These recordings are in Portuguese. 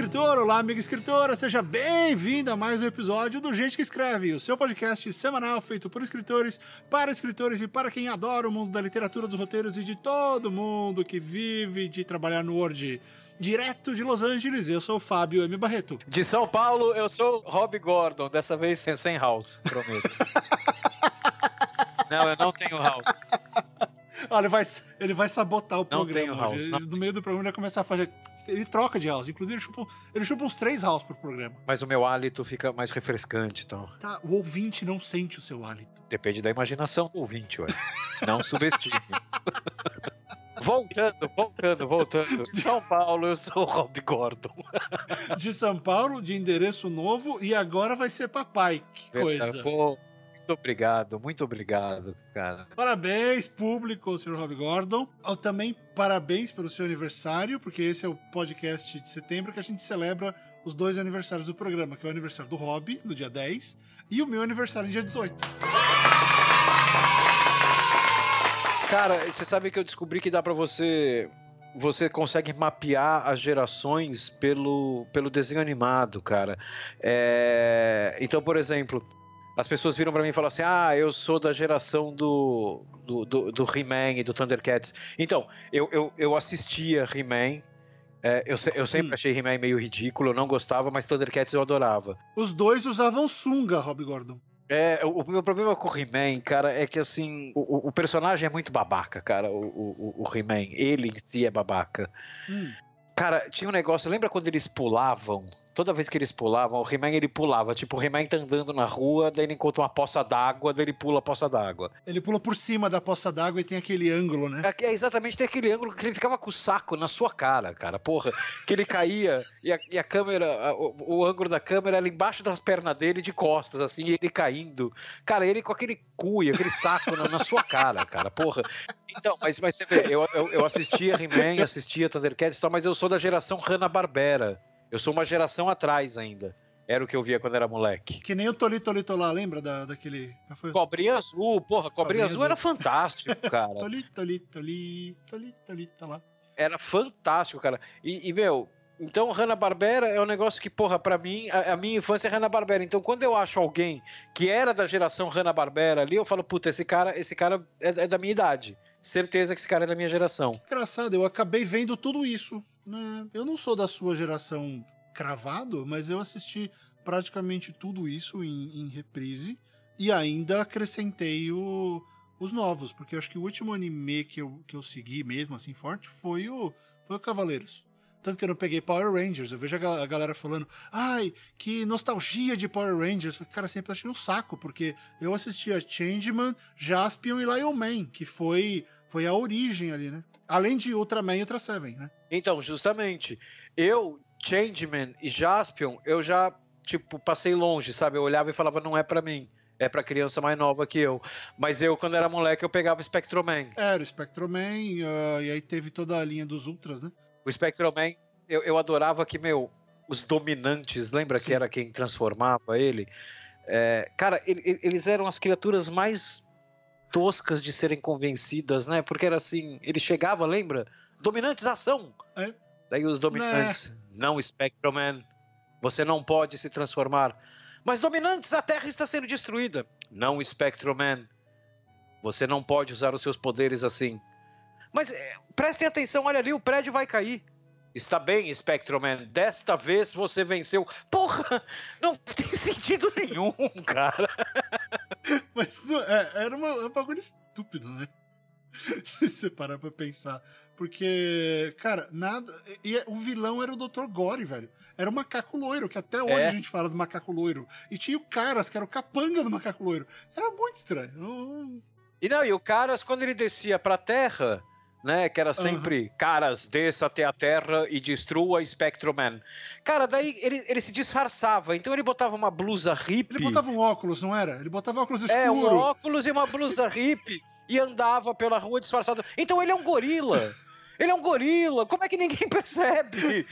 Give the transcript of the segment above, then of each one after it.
escritor, olá amiga escritora, seja bem-vindo a mais um episódio do Gente que Escreve, o seu podcast semanal feito por escritores, para escritores e para quem adora o mundo da literatura, dos roteiros e de todo mundo que vive de trabalhar no Word. Direto de Los Angeles, eu sou o Fábio M. Barreto. De São Paulo, eu sou Rob Gordon, dessa vez sem, sem house, prometo. não, eu não tenho house. Olha, ele vai, ele vai sabotar o Não programa. house, não. No meio do programa ele vai começar a fazer. Ele troca de house. Inclusive, ele chupa, ele chupa uns três house pro programa. Mas o meu hálito fica mais refrescante, então. Tá, o ouvinte não sente o seu hálito. Depende da imaginação do ouvinte, ué. Não subestime. voltando, voltando, voltando. De São Paulo, eu sou o Rob Gordon. De São Paulo, de endereço novo, e agora vai ser papai. Que coisa. Pô, muito obrigado, muito obrigado, cara. Parabéns, público, senhor Rob Gordon. Ah, Também parabéns pelo seu aniversário, porque esse é o podcast de setembro que a gente celebra os dois aniversários do programa, que é o aniversário do Rob, no dia 10, e o meu aniversário no dia 18. Cara, você sabe que eu descobri que dá pra você. Você consegue mapear as gerações pelo, pelo desenho animado, cara. É, Então, por exemplo, as pessoas viram pra mim e falaram assim: Ah, eu sou da geração do, do, do, do He-Man e do Thundercats. Então, eu, eu, eu assistia He-Man. é, eu, eu sempre Hum. achei He-Man meio ridículo, eu não gostava, mas Thundercats eu adorava. Os dois usavam sunga, Rob Gordon. É, o, meu problema com o He-Man, cara, é que assim, o, o- o personagem é muito babaca, cara, o, o, o He-Man. Ele em si é babaca. Hum. Cara, tinha um negócio, lembra quando eles pulavam? Toda vez que eles pulavam, o He-Man ele pulava. Tipo, o He-Man tá andando na rua, daí ele encontra uma poça d'água, daí ele pula a poça d'água. Ele pula por cima da poça d'água e tem aquele ângulo, né? É, é exatamente tem aquele ângulo que ele ficava com o saco na sua cara, cara. Porra, que ele caía e a, e a câmera, a- o, o ângulo da câmera era embaixo das pernas dele, de costas, assim, e ele caindo. Cara, ele com aquele cu e aquele saco na, na sua cara, cara. Porra. Então, mas, mas você vê, eu, eu, eu assistia He-Man, assistia Thundercats e tal, mas eu sou da geração Hanna-Barbera. Eu sou uma geração atrás ainda. Era o que eu via quando era moleque. Que nem o Tolito Tolito lá, lembra da, daquele. foi? Cobrinha azul, porra, cobrinha, Cobrinha azul azul. era fantástico, cara. Tolito, Tolito, Tolito, Tolito, Tolito, lá. era fantástico, cara. E, e, meu, então Hanna-Barbera é um negócio que, porra, pra mim, a, a minha infância é Hanna-Barbera. Então, quando eu acho alguém que era da geração Hanna-Barbera ali, eu falo, puta, esse cara, esse cara é, é da minha idade. Certeza que esse cara é da minha geração. Engraçado, eu acabei vendo tudo isso. Né? Eu não sou da sua geração cravado, mas eu assisti praticamente tudo isso em, em reprise e ainda acrescentei o- os novos, porque eu acho que o último anime que eu, que eu segui mesmo, assim, forte, foi o, foi o Cavaleiros. Tanto que eu não peguei Power Rangers. Eu vejo a ga- a galera falando, ai, que nostalgia de Power Rangers. Cara, sempre achei um saco, porque eu assistia Changeman, Jaspion e Lion Man, que foi, foi a origem ali, né? Além de Ultraman e Ultra Seven, né? Então, justamente, eu, Changeman e Jaspion, eu já, tipo, passei longe, sabe? Eu olhava e falava, não é pra mim. É pra criança mais nova que eu. Mas eu, quando era moleque, eu pegava Spectroman. Era o Spectroman, ah, e aí teve toda a linha dos Ultras, né? O Spectroman, eu, eu adorava que, meu, os dominantes, lembra Sim. que era quem transformava ele? É, cara, ele- eles eram as criaturas mais toscas de serem convencidas, né? Porque era assim, ele chegava, lembra? Dominantes, ação! É. Daí os dominantes, não, Spectroman, você não pode se transformar. Mas dominantes, a Terra está sendo destruída. Não, Spectroman, você não pode usar os seus poderes assim. Mas é, prestem atenção, olha ali, o prédio vai cair. Está bem, Spectroman, desta vez você venceu. Porra, não tem sentido nenhum, cara. Mas é- era uma, é um bagulho estúpido, né? Se você parar pra pensar. Porque, cara, nada. E o vilão era o Dr. Gore, velho. Era o macaco loiro, que até hoje É. a gente fala do macaco loiro. E tinha o Caras, que era o capanga do macaco loiro. Era muito estranho. E não, e o Caras, quando ele descia pra Terra, né, que era sempre, Caras, desça até a Terra e destrua Spectroman. Cara, daí ele, ele se disfarçava, então ele botava uma blusa hippie. Ele botava um óculos, não era? Ele botava óculos escuro. É, um óculos e uma blusa hippie e andava pela rua disfarçado. Então ele é um gorila. Ele é um gorila. Como é que ninguém percebe?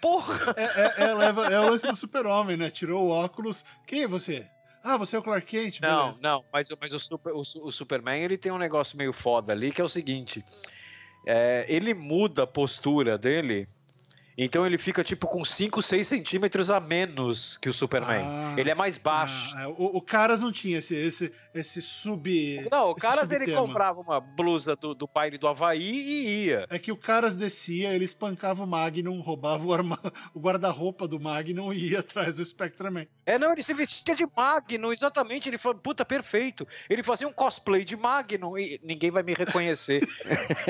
Porra. É, é, é, leva- é o lance do super-homem, né? Tirou o óculos. Quem é você? Ah, você é o Clark Kent? Não, Beleza. não, mas, o- mas o, super, o, o Superman ele tem um negócio meio foda ali que é o seguinte: é, ele muda a postura dele Então ele fica tipo com 5, 6 centímetros a menos que o Superman. Ah, ele é mais baixo. Ah, é. o, o, Caras não tinha esse, esse, esse sub. Não, o Caras ele comprava uma blusa do, do baile do Havaí e ia. É que o Caras descia, ele espancava o Magnum, roubava o, arma... o guarda-roupa do Magnum e ia atrás do Spectreman. É, não, ele se vestia de Magnum, exatamente. Ele falou, puta, perfeito. Ele fazia um cosplay de Magnum e ninguém vai me reconhecer.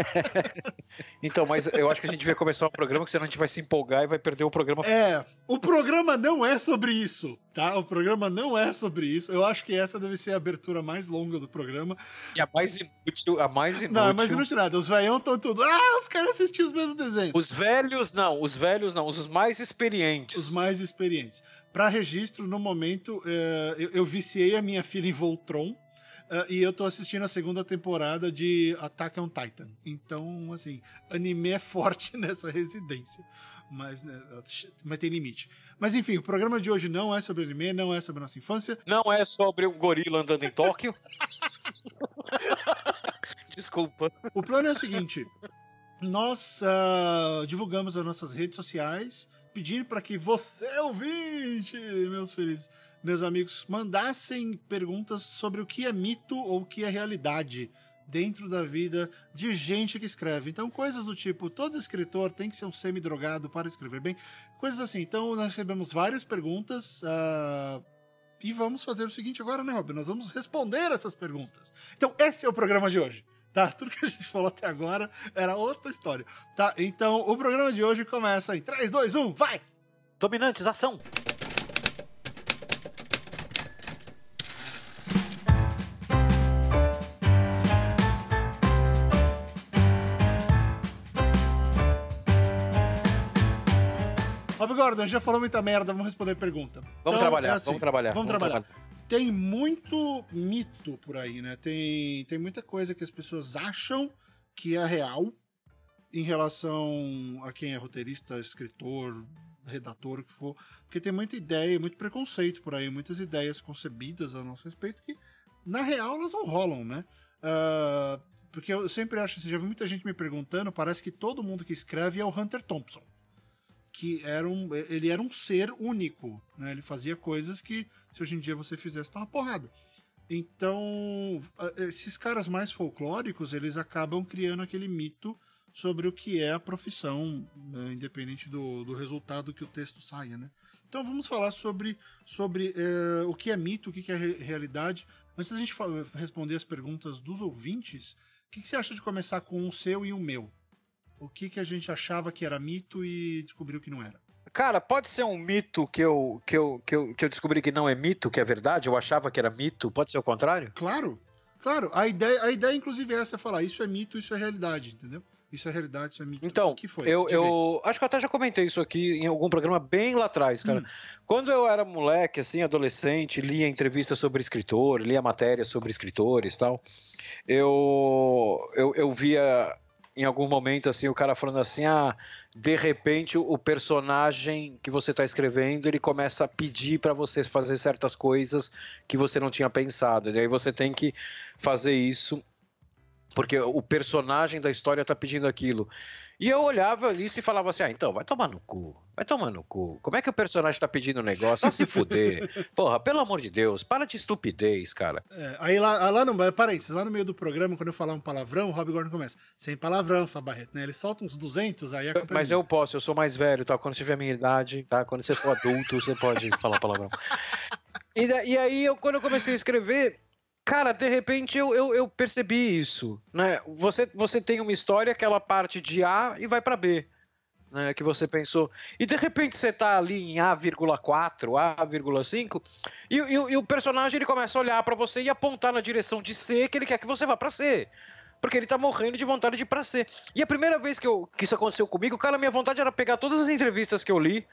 então, mas eu acho que a gente vai começar o um programa, que senão a gente vai se empolgar e vai perder o programa. É, o programa não é sobre isso, tá? O programa não é sobre isso. Eu acho que essa deve ser a abertura mais longa do programa. E a mais inútil, a mais inútil. Não, a mais inútil nada. Os velhão estão tudo. Ah, os caras assistiam os mesmos desenhos. Os velhos não, os velhos não, os mais experientes. Os mais experientes. Para registro, no momento, é, eu, eu viciei a minha filha em Voltron. Uh, e eu tô assistindo a segunda temporada de Attack on Titan. Então, assim, anime é forte nessa residência mas, né, mas tem limite. Mas enfim, o programa de hoje não é sobre anime, não é sobre nossa infância. Não é sobre um gorila andando em Tóquio. Desculpa. O plano é o seguinte: nós uh, divulgamos as nossas redes sociais, pedindo para que você, ouvinte, meus felizes, meus amigos, mandassem perguntas sobre o que é mito ou o que é realidade dentro da vida de gente que escreve. Então, coisas do tipo, todo escritor tem que ser um semi-drogado para escrever bem. Coisas assim. Então, nós recebemos várias perguntas. Uh, e vamos fazer o seguinte agora, né, Rob? Nós vamos responder essas perguntas. Então, esse é o programa de hoje. Tá? Tudo que a gente falou até agora era outra história. Tá? Então, o programa de hoje começa em 3, 2, 1, vai! Dominantes, ação! Gordon, já falou muita merda, vamos responder a pergunta. Vamos então, trabalhar, é assim, vamos trabalhar. Vamos, vamos trabalhar. trabalhar. Tem muito mito por aí, né? Tem, tem muita coisa que as pessoas acham que é real em relação a quem é roteirista, escritor, redator, o que for. Porque tem muita ideia, muito preconceito por aí, muitas ideias concebidas a nosso respeito que, na real, elas não rolam, né? Uh, porque eu sempre acho assim, já vi muita gente me perguntando, parece que todo mundo que escreve é o Hunter Thompson que era um, ele era um ser único, né? Ele fazia coisas que se hoje em dia você fizesse tá uma porrada. Então, esses caras mais folclóricos, eles acabam criando aquele mito sobre o que é a profissão, né? independente do, do resultado que o texto saia, né? Então vamos falar sobre, sobre é, o que é mito, o que é realidade. Antes da gente responder as perguntas dos ouvintes, o que, que você acha de começar com o seu e o meu? O que, que a gente achava que era mito e descobriu que não era. Cara, pode ser um mito que eu, que, eu, que, eu, que eu descobri que não é mito, que é verdade, eu achava que era mito, pode ser o contrário? Claro, claro. A ideia, a ideia inclusive, é essa, falar isso é mito, isso é realidade, entendeu? Isso é realidade, isso é mito. Então, que foi? Eu, eu acho que eu até já comentei isso aqui em algum programa bem lá atrás, cara. Hum. Quando eu era moleque, assim, adolescente, lia entrevistas sobre escritor, lia matérias sobre escritores e tal, eu, eu, eu via em algum momento assim o cara falando assim, ah, de repente o personagem que você está escrevendo ele começa a pedir para você fazer certas coisas que você não tinha pensado. E aí você tem que fazer isso porque o personagem da história está pedindo aquilo. E eu olhava ali e falava assim: ah, então, vai tomar no cu. Vai tomar no cu. Como é que o personagem tá pedindo um negócio? Ah, se fuder. Porra, pelo amor de Deus, para de estupidez, cara. É, aí lá, lá no. Parênteses, lá no meio do programa, quando eu falar um palavrão, o Rob Gordon começa. Sem palavrão, Fabarreto, né? Ele solta uns 200, aí a é Mas eu posso, eu sou mais velho, tá? Quando você tiver a minha idade, tá? Quando você for adulto, você pode falar palavrão. E, e aí, eu, quando eu comecei a escrever, Cara, de repente eu, eu, eu, percebi isso, né? Você, você tem uma história que ela parte de A e vai para B, né? Que você pensou. E de repente você tá ali em A,4, A,5 e, e, e o personagem ele começa a olhar para você e apontar na direção de C que ele quer que você vá para C porque ele tá morrendo de vontade de ir pra C. E a primeira vez que, eu, que isso aconteceu comigo, cara, minha vontade era pegar todas as entrevistas que eu li,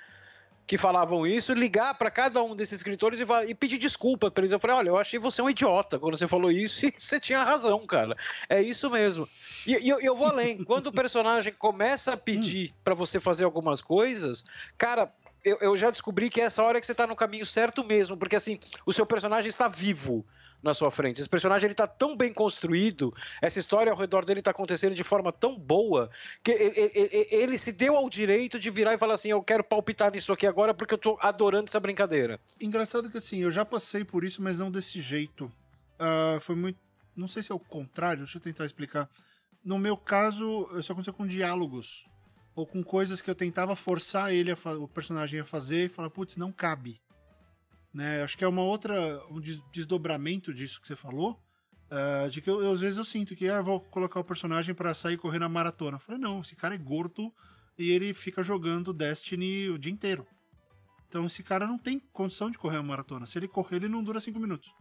que falavam isso, ligar para cada um desses escritores e, e pedir desculpa para eles. Eu falei, olha, eu achei você um idiota quando você falou isso e você tinha razão, cara. É isso mesmo. E, e eu, eu, vou além. Quando o personagem começa a pedir para você fazer algumas coisas, cara, eu, eu, já descobri que é essa hora que você tá no caminho certo mesmo, porque assim, o seu personagem está vivo. Na sua frente. Esse personagem ele tá tão bem construído, essa história ao redor dele tá acontecendo de forma tão boa, que ele, se deu ao direito de virar e falar assim: eu quero palpitar nisso aqui agora porque eu tô adorando essa brincadeira. Engraçado que assim, eu já passei por isso, mas não desse jeito. Uh, foi muito. Não sei se é o contrário, deixa eu tentar explicar. No meu caso, isso aconteceu com diálogos. Ou com coisas que eu tentava forçar ele, o personagem a fazer e falar, putz, não cabe. Né? Acho que é uma outra. um desdobramento disso que você falou. Uh, de que eu, eu, às vezes eu sinto que ah, vou colocar o personagem para sair correndo a maratona. Eu falei, não, esse cara é gordo e ele fica jogando Destiny o dia inteiro. Então esse cara não tem condição de correr uma maratona. Se ele correr, ele não dura cinco minutos.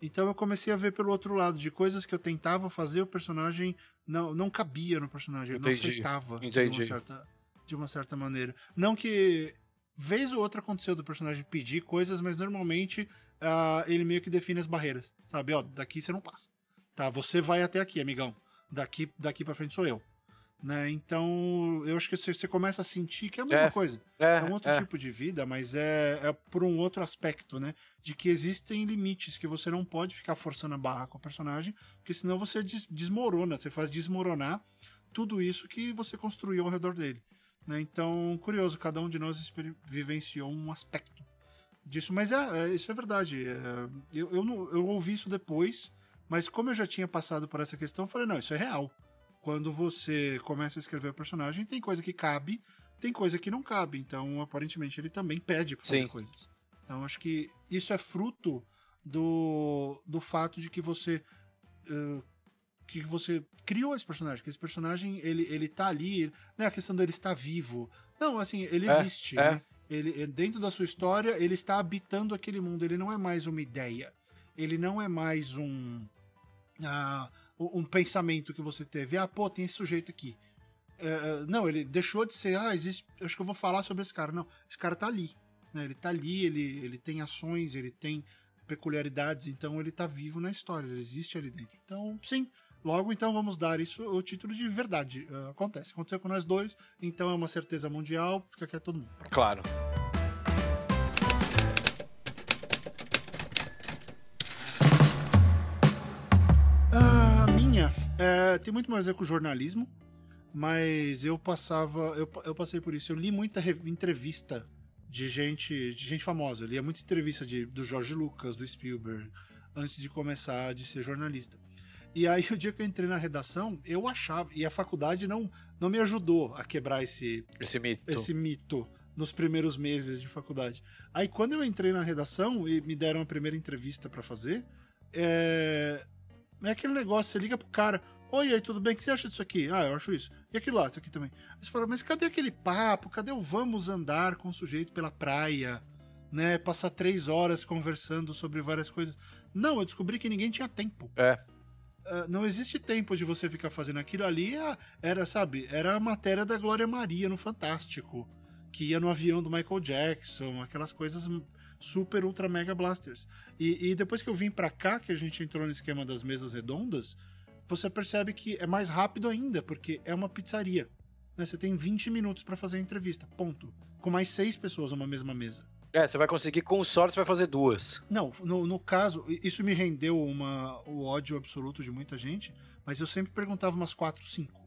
Então eu comecei a ver pelo outro lado, de coisas que eu tentava fazer, o personagem não, não cabia no personagem, Entendi. não aceitava De, uma certa, de uma certa maneira. Não que vez ou outra aconteceu do personagem pedir coisas, mas normalmente uh, ele meio que define as barreiras, sabe? Ó, daqui você não passa. Tá, você vai até aqui, amigão. Daqui, daqui para frente sou eu. Né? Então, eu acho que você, começa a sentir que é a mesma é, coisa. É, é um outro é. tipo de vida, mas é, é por um outro aspecto, né? De que existem limites que você não pode ficar forçando a barra com o personagem, porque senão você des desmorona, você faz desmoronar tudo isso que você construiu ao redor dele. Né? Então, curioso, cada um de nós vivenciou um aspecto disso, mas é, é isso é verdade. É, eu, eu, eu ouvi isso depois, mas como eu já tinha passado por essa questão, eu falei, não, isso é real quando você começa a escrever o personagem, tem coisa que cabe, tem coisa que não cabe. Então, aparentemente, ele também pede pra fazer Sim. coisas. Então, acho que isso é fruto do, do fato de que você. Uh, que você criou esse personagem, que esse personagem ele, ele tá ali, né? A questão dele estar vivo. Não, assim, ele é, existe, é. né? Ele, dentro da sua história, ele está habitando aquele mundo. Ele não é mais uma ideia. Ele não é mais um. Uh, um pensamento que você teve. Ah, pô, tem esse sujeito aqui. É, é, não, ele deixou de ser, ah, existe, acho que eu vou falar sobre esse cara. Não, esse cara tá ali. Né? Ele tá ali, ele, ele tem ações, ele tem peculiaridades, então ele tá vivo na história, ele existe ali dentro. Então, sim, logo então vamos dar isso o título de verdade. Uh, acontece, aconteceu com nós dois, então é uma certeza mundial, fica aqui todo mundo. Claro. É, tem muito mais a ver com jornalismo, mas eu passava. Eu, eu passei por isso. Eu li muita entrevista de gente, de gente famosa. Eu lia muita entrevista de, do George Lucas, do Spielberg, antes de começar de ser jornalista. E aí, o dia que eu entrei na redação, eu achava. E a faculdade não, não me ajudou a quebrar esse, esse mito. Esse mito nos primeiros meses de faculdade. Aí, quando eu entrei na redação e me deram a primeira entrevista para fazer, é, é aquele negócio, você liga pro cara, oi, aí, tudo bem? O que você acha disso aqui? Ah, eu acho isso. E aquilo lá, isso aqui também. Aí você fala, mas cadê aquele papo? Cadê o vamos andar com o sujeito pela praia? Né? Passar três horas conversando sobre várias coisas. Não, eu descobri que ninguém tinha tempo. É. Uh, não existe tempo de você ficar fazendo aquilo ali. Ah, era, sabe, era a matéria da Glória Maria no Fantástico. Que ia no avião do Michael Jackson, aquelas coisas super ultra mega blasters. E, e depois que eu vim para cá, que a gente entrou no esquema das mesas redondas, você percebe que é mais rápido ainda, porque é uma pizzaria. Né? Você tem 20 minutos para fazer a entrevista, ponto. Com mais seis pessoas numa mesma mesa. É, você vai conseguir, com sorte, vai fazer duas. Não, no, no caso, isso me rendeu uma, o ódio absoluto de muita gente, mas eu sempre perguntava umas quatro, cinco.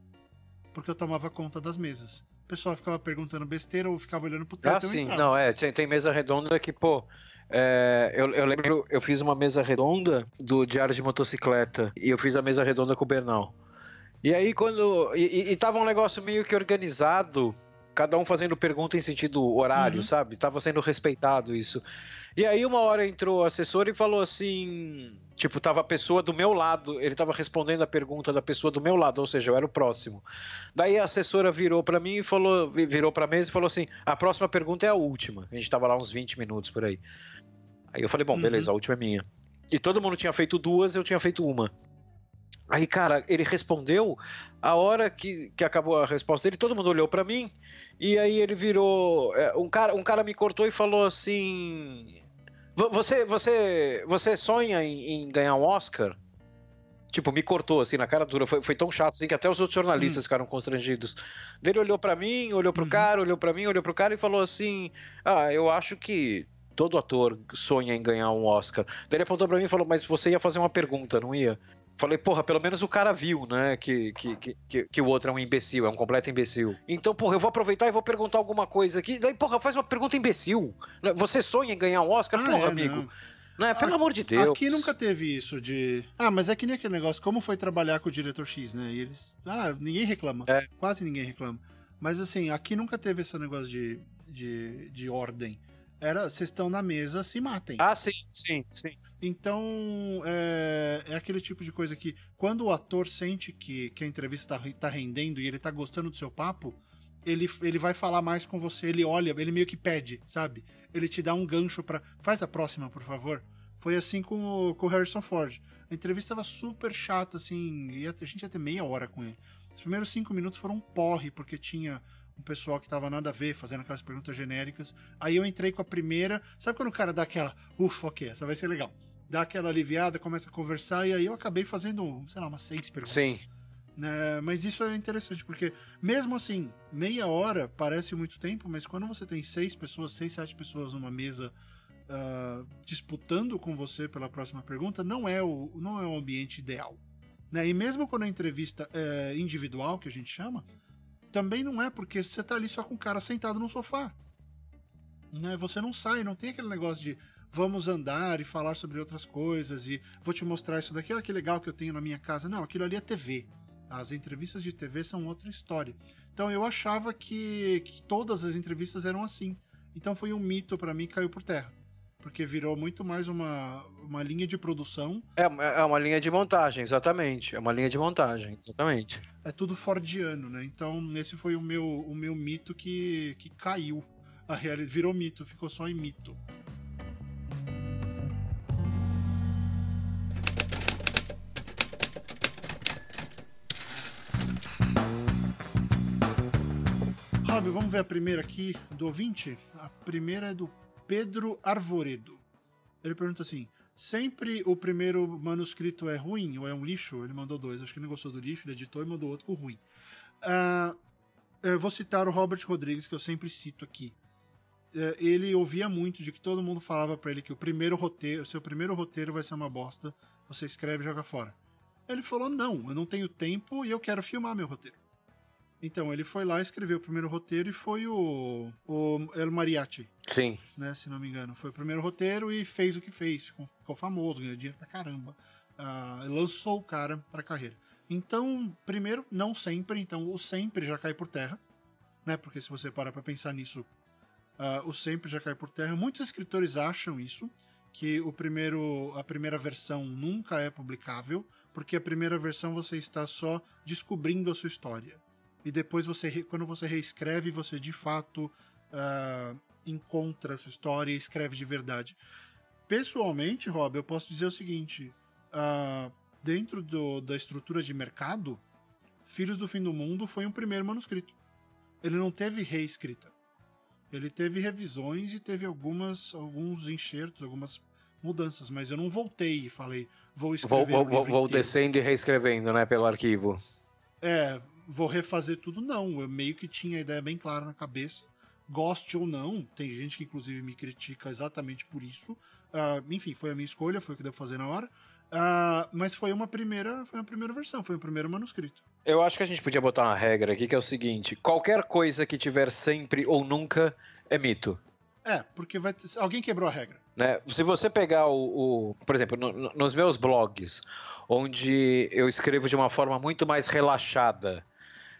Porque eu tomava conta das mesas o pessoal ficava perguntando besteira ou ficava olhando pro teto. Ah, sim, não, é, tem, tem mesa redonda que, pô, é, eu, eu, lembro, eu fiz uma mesa redonda do Diário de Motocicleta e eu fiz a mesa redonda com o Bernal. E aí quando. E, e, e tava um negócio meio que organizado, cada um fazendo pergunta em sentido horário, uhum. sabe? Tava sendo respeitado isso. E aí uma hora entrou o assessor e falou assim, tipo, tava a pessoa do meu lado, ele tava respondendo a pergunta da pessoa do meu lado, ou seja, eu era o próximo. Daí a assessora virou para mim e falou, virou para mesa e falou assim: "A próxima pergunta é a última". A gente tava lá uns 20 minutos por aí. Aí eu falei: "Bom, beleza, uhum. a última é minha". E todo mundo tinha feito duas, eu tinha feito uma. Aí, cara, ele respondeu a hora que, que acabou a resposta dele, todo mundo olhou para mim e aí ele virou. É, um cara, um cara me cortou e falou assim: você, você, você sonha em, em, ganhar um Oscar? Tipo, me cortou assim na cara dura. Foi, foi tão chato assim que até os outros jornalistas hum. ficaram constrangidos. Ele olhou para mim, olhou pro uhum. cara, olhou para mim, olhou pro cara e falou assim: Ah, eu acho que todo ator sonha em ganhar um Oscar. Daí ele apontou pra mim e falou, mas você ia fazer uma pergunta, não ia? Falei, porra, pelo menos o cara viu, né? Que, que, que, que, o outro é um imbecil, é um completo imbecil. Então, porra, eu vou aproveitar e vou perguntar alguma coisa aqui. Daí, porra, faz uma pergunta imbecil. Você sonha em ganhar um Oscar? Ah, porra, é, amigo. Não. Não é, pelo amor de Deus. Aqui nunca teve isso de. Ah, mas é que nem aquele negócio, como foi trabalhar com o diretor X, né? E eles. Ah, ninguém reclama. É. Quase ninguém reclama. Mas assim, aqui nunca teve esse negócio de, de, de ordem. Era, vocês estão na mesa, se matem. Ah, sim, sim, sim. Então, é, é aquele tipo de coisa que, quando o ator sente que, que a entrevista tá, tá rendendo e ele tá gostando do seu papo, ele, ele vai falar mais com você, ele olha, ele meio que pede, sabe? Ele te dá um gancho para Faz a próxima, por favor. Foi assim com o, com o Harrison Ford. A entrevista tava super chata, assim, e a gente ia ter meia hora com ele. Os primeiros cinco minutos foram um porre, porque tinha um pessoal que tava nada a ver, fazendo aquelas perguntas genéricas. Aí eu entrei com a primeira. Sabe quando o cara dá aquela, ufa, ok, essa vai ser legal. Dá aquela aliviada, começa a conversar, e aí eu acabei fazendo, sei lá, umas seis perguntas. Sim. É, mas isso é interessante, porque mesmo assim, meia hora parece muito tempo, mas quando você tem seis pessoas, seis, sete pessoas numa mesa uh, disputando com você pela próxima pergunta, não é o, não é o ambiente ideal. Né? E mesmo quando a entrevista é individual, que a gente chama, também não é porque você tá ali só com o cara sentado no sofá. Né? Você não sai, não tem aquele negócio de vamos andar e falar sobre outras coisas e vou te mostrar isso daqui, olha que legal que eu tenho na minha casa. Não, aquilo ali é TV. As entrevistas de TV são outra história. Então eu achava que, que todas as entrevistas eram assim. Então foi um mito para mim caiu por terra. Porque virou muito mais uma, uma linha de produção. É, é uma linha de montagem, exatamente. É uma linha de montagem, exatamente. É tudo fordiano, né? Então, esse foi o meu, o meu mito que, que caiu. A realidade virou mito, ficou só em mito. Vamos ver a primeira aqui do ouvinte. A primeira é do Pedro Arvoredo. Ele pergunta assim: sempre o primeiro manuscrito é ruim ou é um lixo? Ele mandou dois. Acho que não gostou do lixo, ele editou e mandou outro com ruim. Uh, eu vou citar o Robert Rodrigues, que eu sempre cito aqui. Uh, ele ouvia muito de que todo mundo falava para ele que o primeiro roteiro, seu primeiro roteiro vai ser uma bosta, você escreve e joga fora. Ele falou: não, eu não tenho tempo e eu quero filmar meu roteiro. Então, ele foi lá, escreveu o primeiro roteiro e foi o, o El Mariachi. Sim. Né, se não me engano. Foi o primeiro roteiro e fez o que fez. Ficou, ficou famoso, ganhou dinheiro pra caramba. Uh, lançou o cara pra carreira. Então, primeiro, não sempre. Então, o sempre já cai por terra. Né? Porque se você parar pra pensar nisso, uh, o sempre já cai por terra. Muitos escritores acham isso. Que o primeiro, a primeira versão nunca é publicável. Porque a primeira versão você está só descobrindo a sua história e depois você quando você reescreve você de fato uh, encontra a sua história e escreve de verdade. Pessoalmente Rob eu posso dizer o seguinte uh, dentro do, da estrutura de mercado Filhos do Fim do Mundo foi um primeiro manuscrito. Ele não teve reescrita. Ele teve revisões e teve algumas alguns enxertos algumas mudanças mas eu não voltei e falei vou escrever vou, vou, vou descendo e reescrevendo né pelo arquivo. É, vou refazer tudo, não. Eu meio que tinha a ideia bem clara na cabeça. Goste ou não, tem gente que inclusive me critica exatamente por isso. Uh, enfim, foi a minha escolha, foi o que devo fazer na hora. Uh, mas foi uma primeira, foi uma primeira versão, foi o primeiro manuscrito. Eu acho que a gente podia botar uma regra aqui que é o seguinte: qualquer coisa que tiver sempre ou nunca é mito. É, porque vai ter, alguém quebrou a regra. Né? Se você pegar o, o por exemplo, no, no, nos meus blogs, onde eu escrevo de uma forma muito mais relaxada,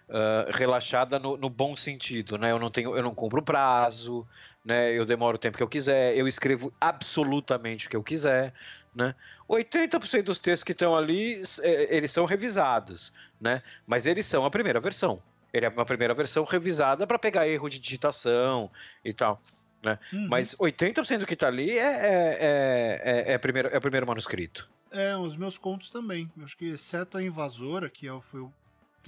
uh, relaxada no, no, bom sentido, né? Eu não tenho, eu não cumpro prazo, né? Eu demoro o tempo que eu quiser, eu escrevo absolutamente o que eu quiser, né? 80% dos textos que estão ali, é, eles são revisados, né? Mas eles são a primeira versão. Ele é uma primeira versão revisada para pegar erro de digitação e tal. Né? Uhum. Mas 80% do que está ali é, é, é, é, primeiro, é o primeiro manuscrito. É, os meus contos também. Eu acho que, exceto a invasora, que é, foi o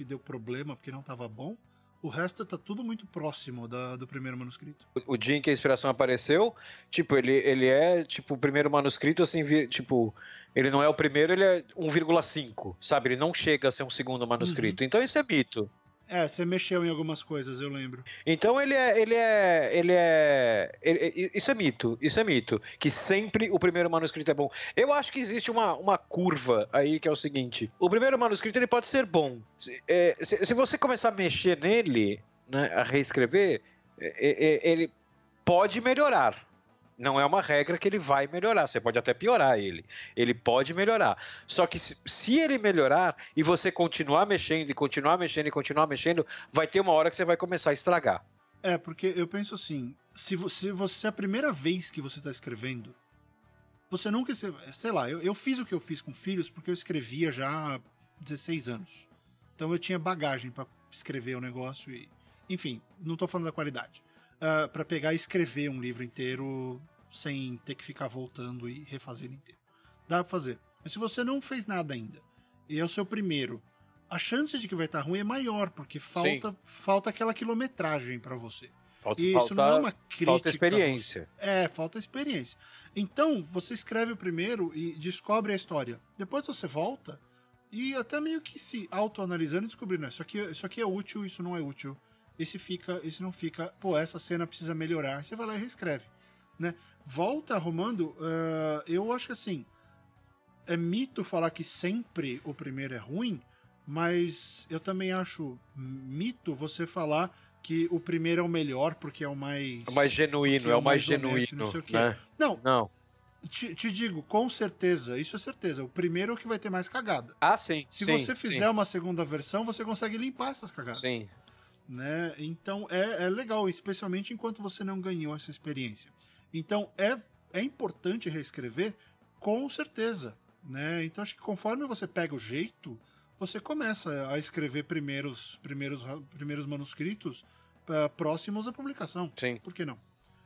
que deu problema porque não estava bom. O resto tá tudo muito próximo da, do primeiro manuscrito. O, o dia em que a inspiração apareceu, tipo, ele, ele é, tipo, o primeiro manuscrito, assim, tipo, ele não é o primeiro, ele é 1,5, sabe? Ele não chega a ser um segundo manuscrito. Uhum. Então isso é mito. É, você mexeu em algumas coisas, eu lembro. Então ele é. Ele é. Ele é. ele- isso é mito. Isso é mito. Que sempre o primeiro manuscrito é bom. Eu acho que existe uma, uma curva aí que é o seguinte: o primeiro manuscrito ele pode ser bom. Se, é, se- se você começar a mexer nele, né, a reescrever, é, é, ele pode melhorar. Não é uma regra que ele vai melhorar. Você pode até piorar ele. Ele pode melhorar. Só que se, se ele melhorar e você continuar mexendo e continuar mexendo e continuar mexendo, vai ter uma hora que você vai começar a estragar. É, porque eu penso assim, se você, se é a primeira vez que você tá escrevendo, você nunca, sei lá, eu, eu fiz o que eu fiz com filhos porque eu escrevia já há 16 anos. Então eu tinha bagagem pra escrever o negócio e, enfim, não tô falando da qualidade. Ah, Pra pegar e escrever um livro inteiro sem ter que ficar voltando e refazer ele inteiro. Dá pra fazer. Mas se você não fez nada ainda e é o seu primeiro, a chance de que vai estar ruim é maior, porque falta, falta aquela quilometragem pra você. Falta, E falta, isso não é uma crítica. falta experiência. É, falta experiência. Então, você escreve o primeiro e descobre a história. Depois você volta e até meio que se autoanalisando e descobrindo, "Não, isso aqui, isso aqui é útil, isso não é útil. Esse fica, esse não fica. Pô, essa cena precisa melhorar. Você vai lá e reescreve. Né? Volta arrumando. ah, eu acho que assim. É mito falar que sempre o primeiro é ruim, mas eu também acho mito você falar que o primeiro é o melhor porque é o mais. É o mais genuíno, é o mais honesto, genuíno. não sei o quê. né? Não, Não. te, te digo, com certeza, isso é certeza. O primeiro é o que vai ter mais cagada. Ah, sim. Se sim, você fizer uma segunda versão, você consegue limpar essas cagadas. Sim. Né? Então é, é legal, especialmente enquanto você não ganhou essa experiência. Então é, é importante reescrever, com certeza. Né? Então acho que conforme você pega o jeito, você começa a escrever primeiros, primeiros, primeiros manuscritos ah, próximos à publicação. Sim. Por que não?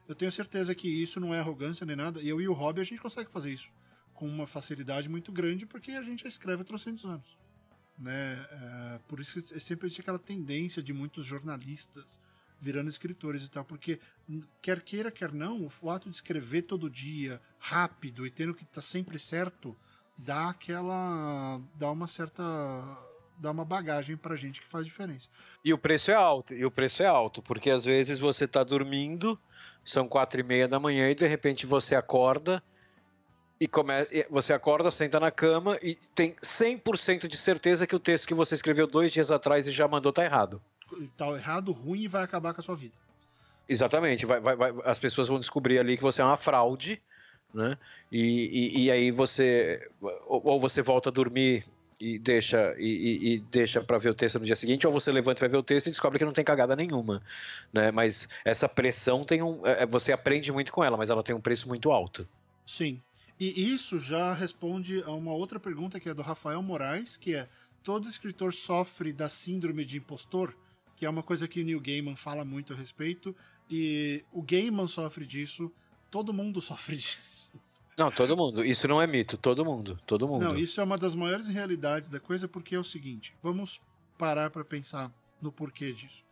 Eu tenho certeza que isso não é arrogância nem nada. Eu e o Rob, a gente consegue fazer isso com uma facilidade muito grande, porque a gente já escreve há trocentos anos. Né? É, por isso que sempre existe aquela tendência de muitos jornalistas virando escritores e tal, porque quer queira, quer não, o ato de escrever todo dia, rápido e tendo que estar sempre certo, dá aquela. dá uma certa. dá uma bagagem pra gente que faz diferença. E o preço é alto, e o preço é alto, porque às vezes você tá dormindo, são quatro e meia da manhã, e de repente você acorda, e come... você acorda, senta na cama, e tem 100% de certeza que o texto que você escreveu dois dias atrás e já mandou tá errado. Tá errado, ruim e vai acabar com a sua vida. Exatamente, vai, vai, vai- as pessoas vão descobrir ali que você é uma fraude, né? E, e, e aí você ou, você volta a dormir e deixa e, e- deixa para ver o texto no dia seguinte, ou você levanta e vai ver o texto e descobre que não tem cagada nenhuma, né? Mas essa pressão tem um, é, você aprende muito com ela, mas ela tem um preço muito alto. Sim. E isso já responde a uma outra pergunta que é do Rafael Moraes, que é: todo escritor sofre da síndrome de impostor, que é uma coisa que o Neil Gaiman fala muito a respeito, e o Gaiman sofre disso, todo mundo sofre disso. Não, todo mundo. Isso não é mito. Todo mundo. Todo mundo. Não, isso é uma das maiores realidades da coisa, porque é o seguinte: vamos parar para pensar no porquê disso.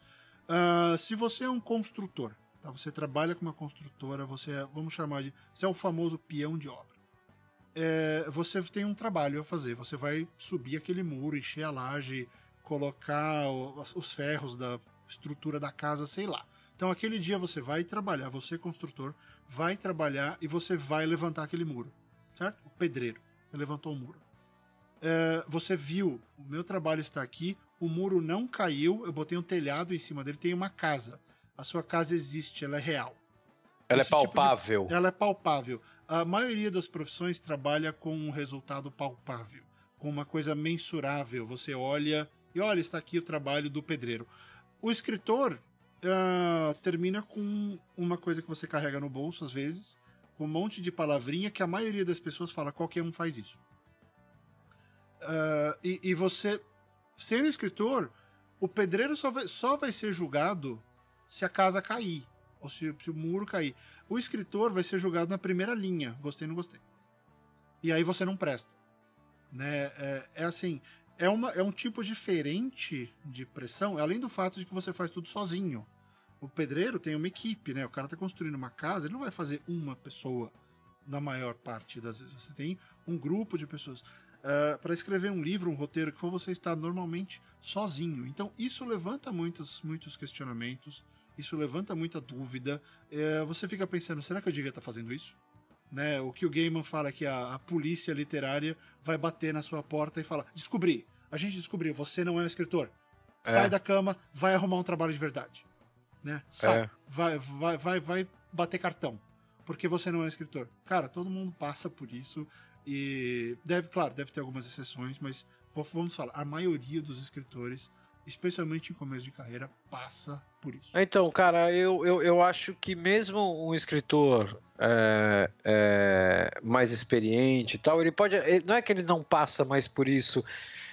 Ah, se você é um construtor, tá? você trabalha com uma construtora, você é, vamos chamar de. Você é o famoso peão de obra. É, você tem um trabalho a fazer, você vai subir aquele muro, encher a laje, colocar os ferros da estrutura da casa, sei lá. Então aquele dia você vai trabalhar, você construtor, vai trabalhar e você vai levantar aquele muro, certo? O pedreiro levantou o muro. É, você viu, o meu trabalho está aqui, o muro não caiu, eu botei um telhado em cima dele, tem uma casa. A sua casa existe, ela é real. Ela é esse tipo de- palpável. Ela é palpável. A maioria das profissões trabalha com um resultado palpável, com uma coisa mensurável. Você olha e olha, está aqui o trabalho do pedreiro. O escritor ah, termina com uma coisa que você carrega no bolso, às vezes, com um monte de palavrinha que a maioria das pessoas fala, qualquer um faz isso. Ah, e, e você, sendo escritor, o pedreiro só vai, só vai ser julgado se a casa cair, ou se, se o muro cair. O escritor vai ser julgado na primeira linha, gostei ou não gostei. E aí você não presta. Né? É, é assim, é, uma, é um tipo diferente de pressão, além do fato de que você faz tudo sozinho. O pedreiro tem uma equipe, né? O cara tá construindo uma casa, ele não vai fazer uma pessoa na maior parte das vezes. Você tem um grupo de pessoas. Uh, para escrever um livro, um roteiro que for, você está normalmente sozinho. Então, isso levanta muitos, muitos questionamentos, isso levanta muita dúvida. Uh, você fica pensando, será que eu devia estar tá fazendo isso? Né? O que o Gaiman fala é que a, a polícia literária vai bater na sua porta e falar: descobri, a gente descobriu, você não é um escritor. É. Sai da cama, vai arrumar um trabalho de verdade. Né? Sai, é. vai, vai, vai, vai bater cartão. Porque você não é um escritor. Cara, todo mundo passa por isso. E deve, claro, deve ter algumas exceções, mas vamos falar, a maioria dos escritores, especialmente em começo de carreira, passa por isso. Então, cara, eu, eu, eu acho que mesmo um escritor é, é, mais experiente e tal, ele pode. Ele, não é que ele não passa mais por isso.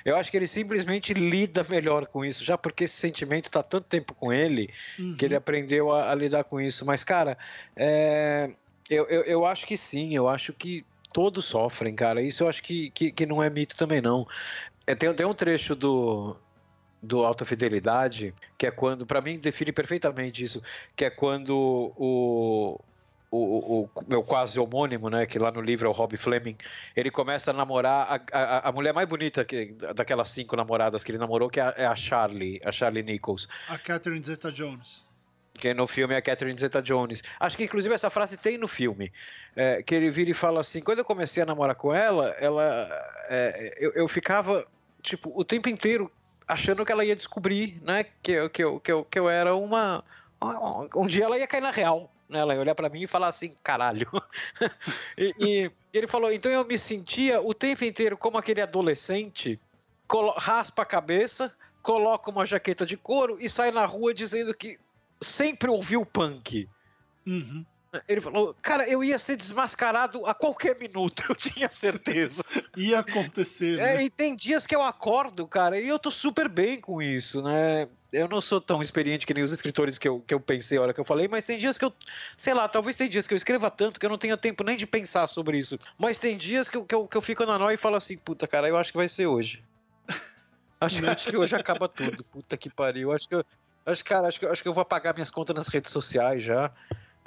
Eu acho que ele simplesmente lida melhor com isso, já porque esse sentimento está tanto tempo com ele uhum. que ele aprendeu a, a, lidar com isso. Mas, cara, é, eu, eu, eu acho que sim, eu acho que todos sofrem, cara. Isso eu acho que, que, que não é mito também, não. É, tem, tem um trecho do, do Alta Fidelidade, que é quando, para mim, define perfeitamente isso, que é quando o, o, o, meu quase homônimo, né, que lá no livro é o Rob Fleming, ele começa a namorar a, a, a mulher mais bonita que, daquelas cinco namoradas que ele namorou, que é a, é a Charlie, a Charlie Nichols. A Catherine Zeta-Jones que no filme é a Catherine Zeta-Jones. Acho que inclusive essa frase tem no filme, é, que ele vira e fala assim: quando eu comecei a namorar com ela, ela, é, eu, eu, ficava tipo o tempo inteiro achando que ela ia descobrir, né, que, que, eu, que, eu, que eu era uma, um dia ela ia cair na real. Né, ela ia olhar para mim e falar assim, caralho. e, e ele falou, então eu me sentia o tempo inteiro como aquele adolescente, raspa a cabeça, coloca uma jaqueta de couro e sai na rua dizendo que sempre ouviu punk. Uhum. Ele falou, cara, eu ia ser desmascarado a qualquer minuto, eu tinha certeza. ia acontecer, é, né? É, e tem dias que eu acordo, cara, e eu tô super bem com isso, né? Eu não sou tão experiente que nem os escritores que eu, que eu pensei a hora que eu falei, mas tem dias que eu, sei lá, talvez tem dias que eu escreva tanto que eu não tenho tempo nem de pensar sobre isso. Mas tem dias que eu, que eu, que eu fico na nóia e falo assim, puta, cara, eu acho que vai ser hoje. Acho, acho que hoje acaba tudo, puta que pariu. Acho que eu, Acho, cara, acho que, acho que eu vou apagar minhas contas nas redes sociais já.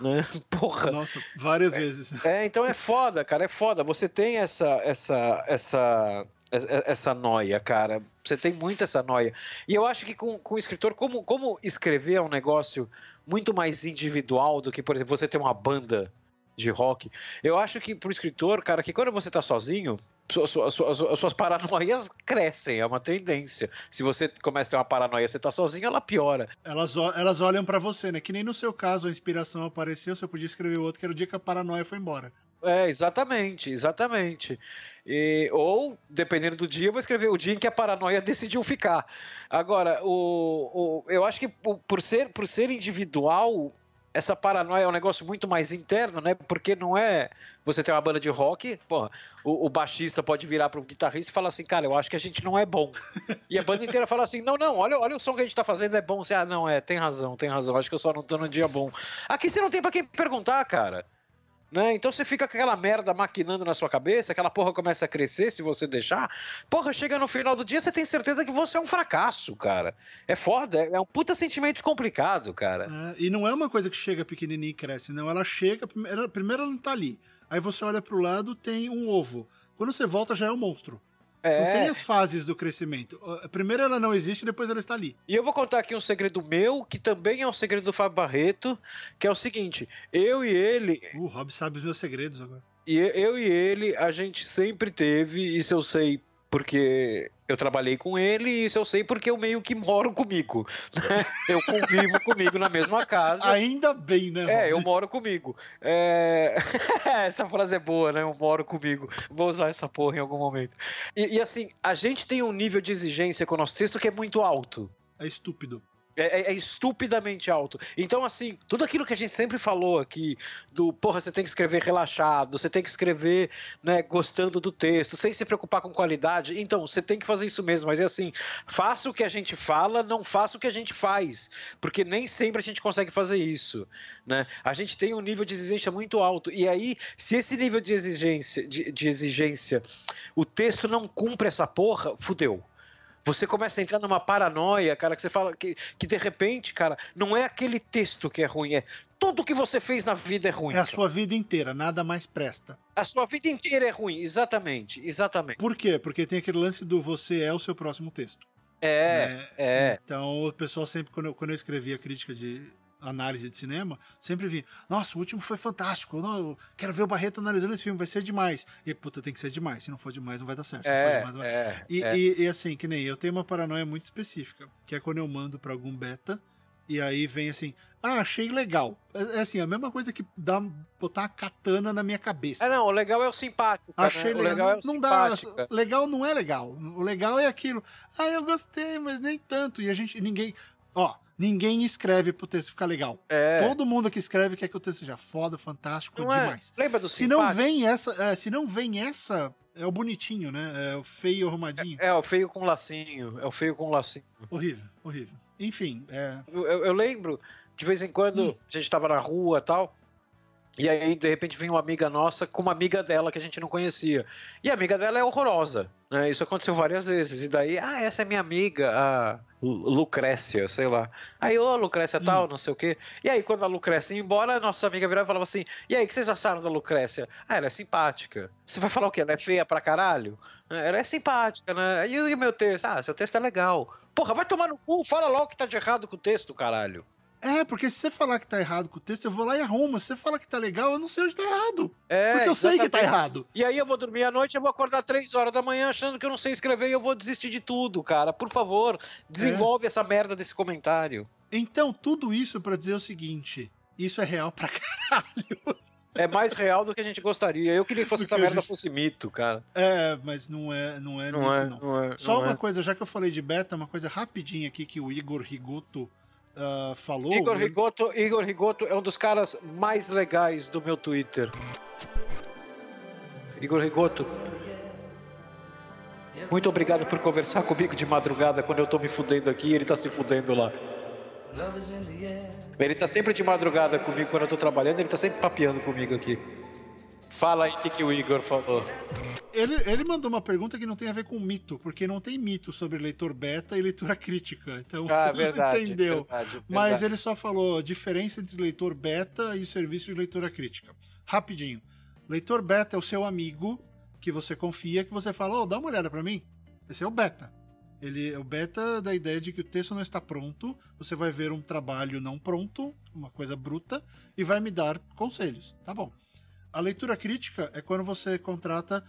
Né? Porra. Nossa, várias é, vezes. É, então é foda, cara, é foda. Você tem essa essa essa essa noia, cara. Você tem muito essa noia. E eu acho que com, com o escritor, como, como escrever é um negócio muito mais individual do que, por exemplo, você ter uma banda de rock. Eu acho que pro escritor, cara, que quando você tá sozinho, suas, suas, suas paranoias crescem, é uma tendência. Se você começa a ter uma paranoia você tá sozinho, ela piora. Elas, elas olham para você, né? Que nem no seu caso a inspiração apareceu, você podia escrever outro, que era o dia que a paranoia foi embora. É, exatamente, exatamente. E, ou, dependendo do dia, eu vou escrever o dia em que a paranoia decidiu ficar. Agora, o, o, eu acho que por ser, por ser individual, essa paranoia é um negócio muito mais interno, né? Porque não é você ter uma banda de rock, pô, o, o baixista pode virar para o guitarrista e falar assim, cara, eu acho que a gente não é bom. E a banda inteira fala assim, não, não, olha, olha o som que a gente tá fazendo, é bom. Você, ah, não, é, tem razão, tem razão, acho que eu só não tô num dia bom. Aqui você não tem para quem perguntar, cara. Né? Então você fica com aquela merda maquinando na sua cabeça, aquela porra começa a crescer se você deixar. Porra, chega no final do dia, você tem certeza que você é um fracasso, cara. É foda, é um puta sentimento complicado, cara. É, e não é uma coisa que chega pequenininha e cresce, não. Ela chega, primeiro, primeiro ela não tá ali. Aí você olha pro lado, tem um ovo. Quando você volta, já é um monstro. É. Não tem as fases do crescimento. Primeiro ela não existe, depois ela está ali. E eu vou contar aqui um segredo meu, que também é um segredo do Fábio Barreto, que é o seguinte: eu e ele. O Rob sabe os meus segredos agora. E eu e ele, a gente sempre teve, isso eu sei porque eu trabalhei com ele e isso eu sei porque eu meio que moro comigo. Né? Eu convivo comigo na mesma casa. Ainda bem, né? É, eu moro comigo. É... essa frase é boa, né? Eu moro comigo. Vou usar essa porra em algum momento. E, e assim, a gente tem um nível de exigência com o nosso texto que é muito alto. É estúpido. É, é, é, estupidamente alto. Então, assim, tudo aquilo que a gente sempre falou aqui, do porra, você tem que escrever relaxado, você tem que escrever né, gostando do texto, sem se preocupar com qualidade. Então, você tem que fazer isso mesmo. Mas é assim, faça o que a gente fala, não faça o que a gente faz. Porque nem sempre a gente consegue fazer isso. Né? A gente tem um nível de exigência muito alto. E aí, se esse nível de exigência, de, de exigência, o texto não cumpre essa porra, fudeu Você começa a entrar numa paranoia, cara, que você fala que, que de repente, cara, não é aquele texto que é ruim, é tudo que você fez na vida é ruim. É a sua vida inteira, nada mais presta. A sua vida inteira é ruim, exatamente, exatamente. Por quê? Porque tem aquele lance do você é o seu próximo texto. É, né? é. Então o pessoal sempre, quando eu, quando eu escrevia crítica de análise de cinema, sempre vi, nossa, o último foi fantástico, não, eu quero ver o Barreto analisando esse filme, vai ser demais. E puta, tem que ser demais, se não for demais não vai dar certo. Não É, demais, não vai... é, E, é. e- e, assim, que nem eu tenho uma paranoia muito específica, que é quando eu mando pra algum beta e aí vem assim, ah, achei legal. É, é assim, a mesma coisa que dá, botar uma katana na minha cabeça. É, não, o legal é o simpático. cara, Achei né? legal. O legal é o não dá. Legal não é legal. O legal é aquilo. Ah, eu gostei, mas nem tanto. E a gente. Ninguém. Ó, ninguém escreve pro texto ficar legal. É. Todo mundo que escreve quer que o texto seja foda, fantástico, Não é? demais. Lembra do Se não vem essa. é, se não vem essa. É o bonitinho, né? É o feio arrumadinho. É, o feio com lacinho. É o feio com lacinho. Horrível, horrível. Enfim, é. Eu, eu- eu lembro, de vez em quando, Hum. a gente tava na rua e tal. E aí, de repente, vem uma amiga nossa com uma amiga dela que a gente não conhecia. E a amiga dela é horrorosa. Né? Isso aconteceu várias vezes. E daí, ah, essa é minha amiga, a Lu- Lucrécia, sei lá. Aí, ô, Lucrécia Hum. tal, não sei o quê. E aí, quando a Lucrécia ia embora, a nossa amiga virava e falava assim: E aí, o que vocês acharam da Lucrécia? Ah, ela é simpática. Você vai falar o quê? Ela é feia pra caralho? É, Ela é simpática, né? E, o- e o meu texto? Ah, seu texto é legal. Porra, vai tomar no cu, fala logo o que tá de errado com o texto, caralho. É, porque se você falar que tá errado com o texto, eu vou lá e arrumo. Se você falar que tá legal, eu não sei onde tá errado. É, Porque eu sei que tá exatamente. errado. E aí eu vou dormir à noite, eu vou acordar três horas da manhã achando que eu não sei escrever e eu vou desistir de tudo, cara. Por favor, desenvolve essa merda desse comentário. Então, tudo isso pra dizer o seguinte: isso é real pra caralho. É mais real do que a gente gostaria. Eu queria que fosse essa merda gente- fosse mito, cara. É, mas não é, não é Não mito, é, não. não é. Só não uma é. coisa, já que eu falei de beta, uma coisa rapidinha aqui que o Igor Rigoto ah, falou. Igor ele- Rigoto, Igor Rigoto é um dos caras mais legais do meu Twitter. Igor Rigoto. Muito obrigado por conversar comigo de madrugada quando eu tô me fudendo aqui e ele tá se fudendo lá. Ele tá sempre de madrugada comigo quando eu tô trabalhando, ele tá sempre papeando comigo aqui. Fala aí o que, que o Igor falou. Ele, ele mandou uma pergunta que não tem a ver com mito, porque não tem mito sobre leitor beta e leitura crítica. Então, Ah, ele verdade. entendeu. verdade, Mas verdade. ele só falou a diferença entre leitor beta e o serviço de leitura crítica. Rapidinho. Leitor beta é o seu amigo que você confia, que você fala, ô, dá uma olhada pra mim. Esse é o beta. Ele é o beta da ideia de que o texto não está pronto, você vai ver um trabalho não pronto, uma coisa bruta, e vai me dar conselhos. Tá bom. A leitura crítica é quando você contrata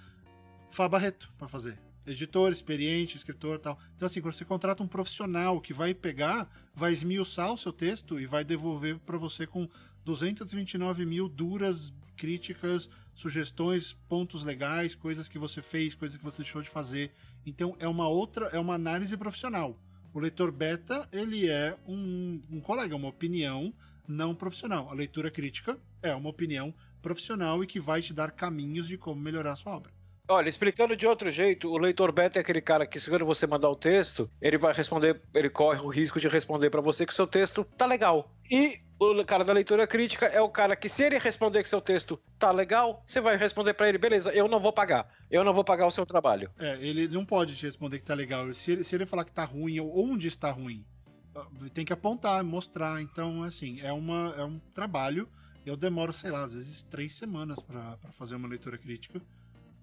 Fá Barreto para fazer. Editor, experiente, escritor tal. Então, assim, quando você contrata um profissional que vai pegar, vai esmiuçar o seu texto e vai devolver para você com 229 mil duras críticas, sugestões, pontos legais, coisas que você fez, coisas que você deixou de fazer. Então, é uma outra, é uma análise profissional. O leitor beta, ele é um, um colega, uma opinião não profissional. A leitura crítica é uma opinião profissional e que vai te dar caminhos de como melhorar a sua obra. Olha, explicando de outro jeito, o leitor beta é aquele cara que, se quando você mandar o texto, ele vai responder, ele corre o risco de responder pra você que o seu texto tá legal. E o cara da leitura crítica é o cara que, se ele responder que seu texto tá legal, você vai responder pra ele, beleza, eu não vou pagar. Eu não vou pagar o seu trabalho. É, ele não pode te responder que tá legal. Se ele, se ele falar que tá ruim ou onde está ruim, tem que apontar, mostrar. Então, assim, é, uma, é um trabalho. Eu demoro, sei lá, às vezes três semanas para fazer uma leitura crítica.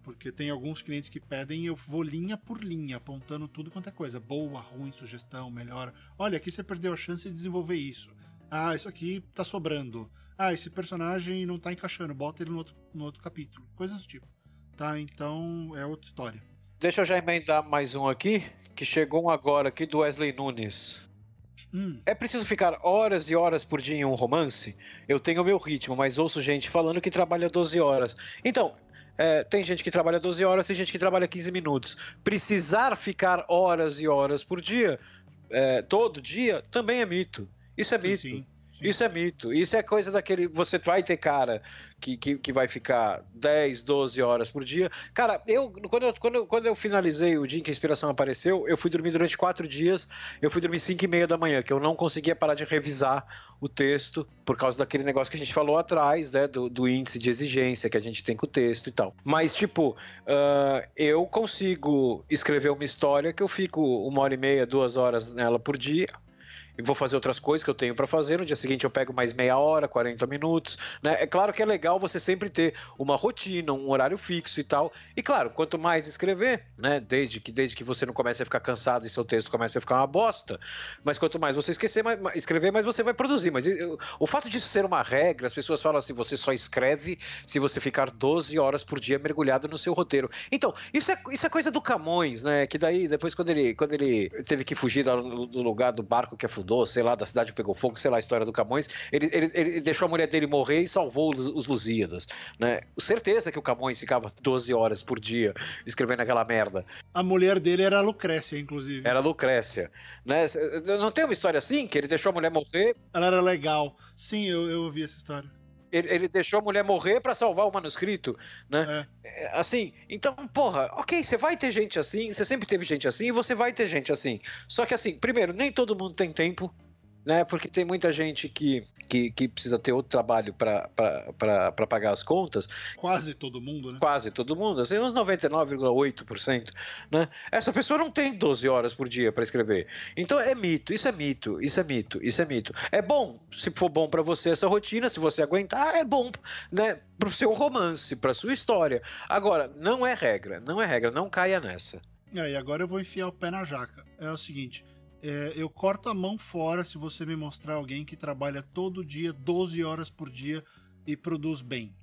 Porque tem alguns clientes que pedem e eu vou linha por linha, apontando tudo quanto é coisa. Boa, ruim, sugestão, melhora. Olha, aqui você perdeu a chance de desenvolver isso. Ah, isso aqui tá sobrando. Ah, esse personagem não tá encaixando, bota ele no outro, no outro capítulo. Coisas do tipo. Tá, então é outra história. Deixa eu já emendar mais um aqui, que chegou um agora aqui do Wesley Nunes. Hum, É preciso ficar horas e horas por dia em um romance? Eu tenho o meu ritmo, mas ouço gente falando que trabalha 12 horas. Então, é, tem gente que trabalha 12 horas, tem gente que trabalha 15 minutos. Precisar ficar horas e horas por dia, é, todo dia, também é mito. Isso é sim, mito. Sim, Isso é mito. Isso é coisa daquele. Você vai ter cara que, que, que, vai ficar 10, 12 horas por dia. Cara, eu quando, eu quando, eu quando eu finalizei o dia em que a inspiração apareceu, eu fui dormir durante quatro dias. Eu fui dormir 5 e meia da manhã, que eu não conseguia parar de revisar o texto por causa daquele negócio que a gente falou atrás, né? Do, do índice de exigência que a gente tem com o texto e tal. Mas, tipo, uh, eu consigo escrever uma história que eu fico uma hora e meia, duas horas nela por dia vou fazer outras coisas que eu tenho para fazer. No dia seguinte eu pego mais meia hora, 40 minutos. Né? É claro que é legal você sempre ter uma rotina, um horário fixo e tal. E claro, quanto mais escrever, né? Desde que, desde que você não comece a ficar cansado e seu texto comece a ficar uma bosta. Mas quanto mais você esquecer, mais, escrever, mais você vai produzir. Mas eu, o fato disso ser uma regra, as pessoas falam assim: você só escreve se você ficar 12 horas por dia mergulhado no seu roteiro. Então, isso é, isso é coisa do Camões, né? Que daí, depois, quando ele, quando ele teve que fugir do, do lugar do barco que afundou sei lá, da cidade pegou fogo, sei lá, a história do Camões, ele, ele, ele deixou a mulher dele morrer e salvou os, os Lusíadas, né? Certeza que o Camões ficava 12 horas por dia escrevendo aquela merda. A mulher dele era a Lucrécia, inclusive. Era a Lucrécia, né? Não tem uma história assim, que ele deixou a mulher morrer? Ela era legal. Sim, eu, eu ouvi essa história ele, ele, deixou a mulher morrer para salvar o manuscrito, né? É. é. Assim, então, porra, ok, você vai ter gente assim, você sempre teve gente assim e você vai ter gente assim. Só que assim, primeiro, nem todo mundo tem tempo né? Porque tem muita gente que, que, que precisa ter outro trabalho para pagar as contas. Quase todo mundo, né? Quase todo mundo, assim, uns 99,8%, né? Essa pessoa não tem 12 horas por dia para escrever. Então é mito, isso é mito, isso é mito, isso é mito. É bom, se for bom para você essa rotina, se você aguentar, é bom, né? Pro seu romance, pra sua história. Agora, não é regra, não é regra, não caia nessa. É, e agora eu vou enfiar o pé na jaca. É o seguinte, é, eu corto a mão fora se você me mostrar alguém que trabalha todo dia, 12 horas por dia e produz bem.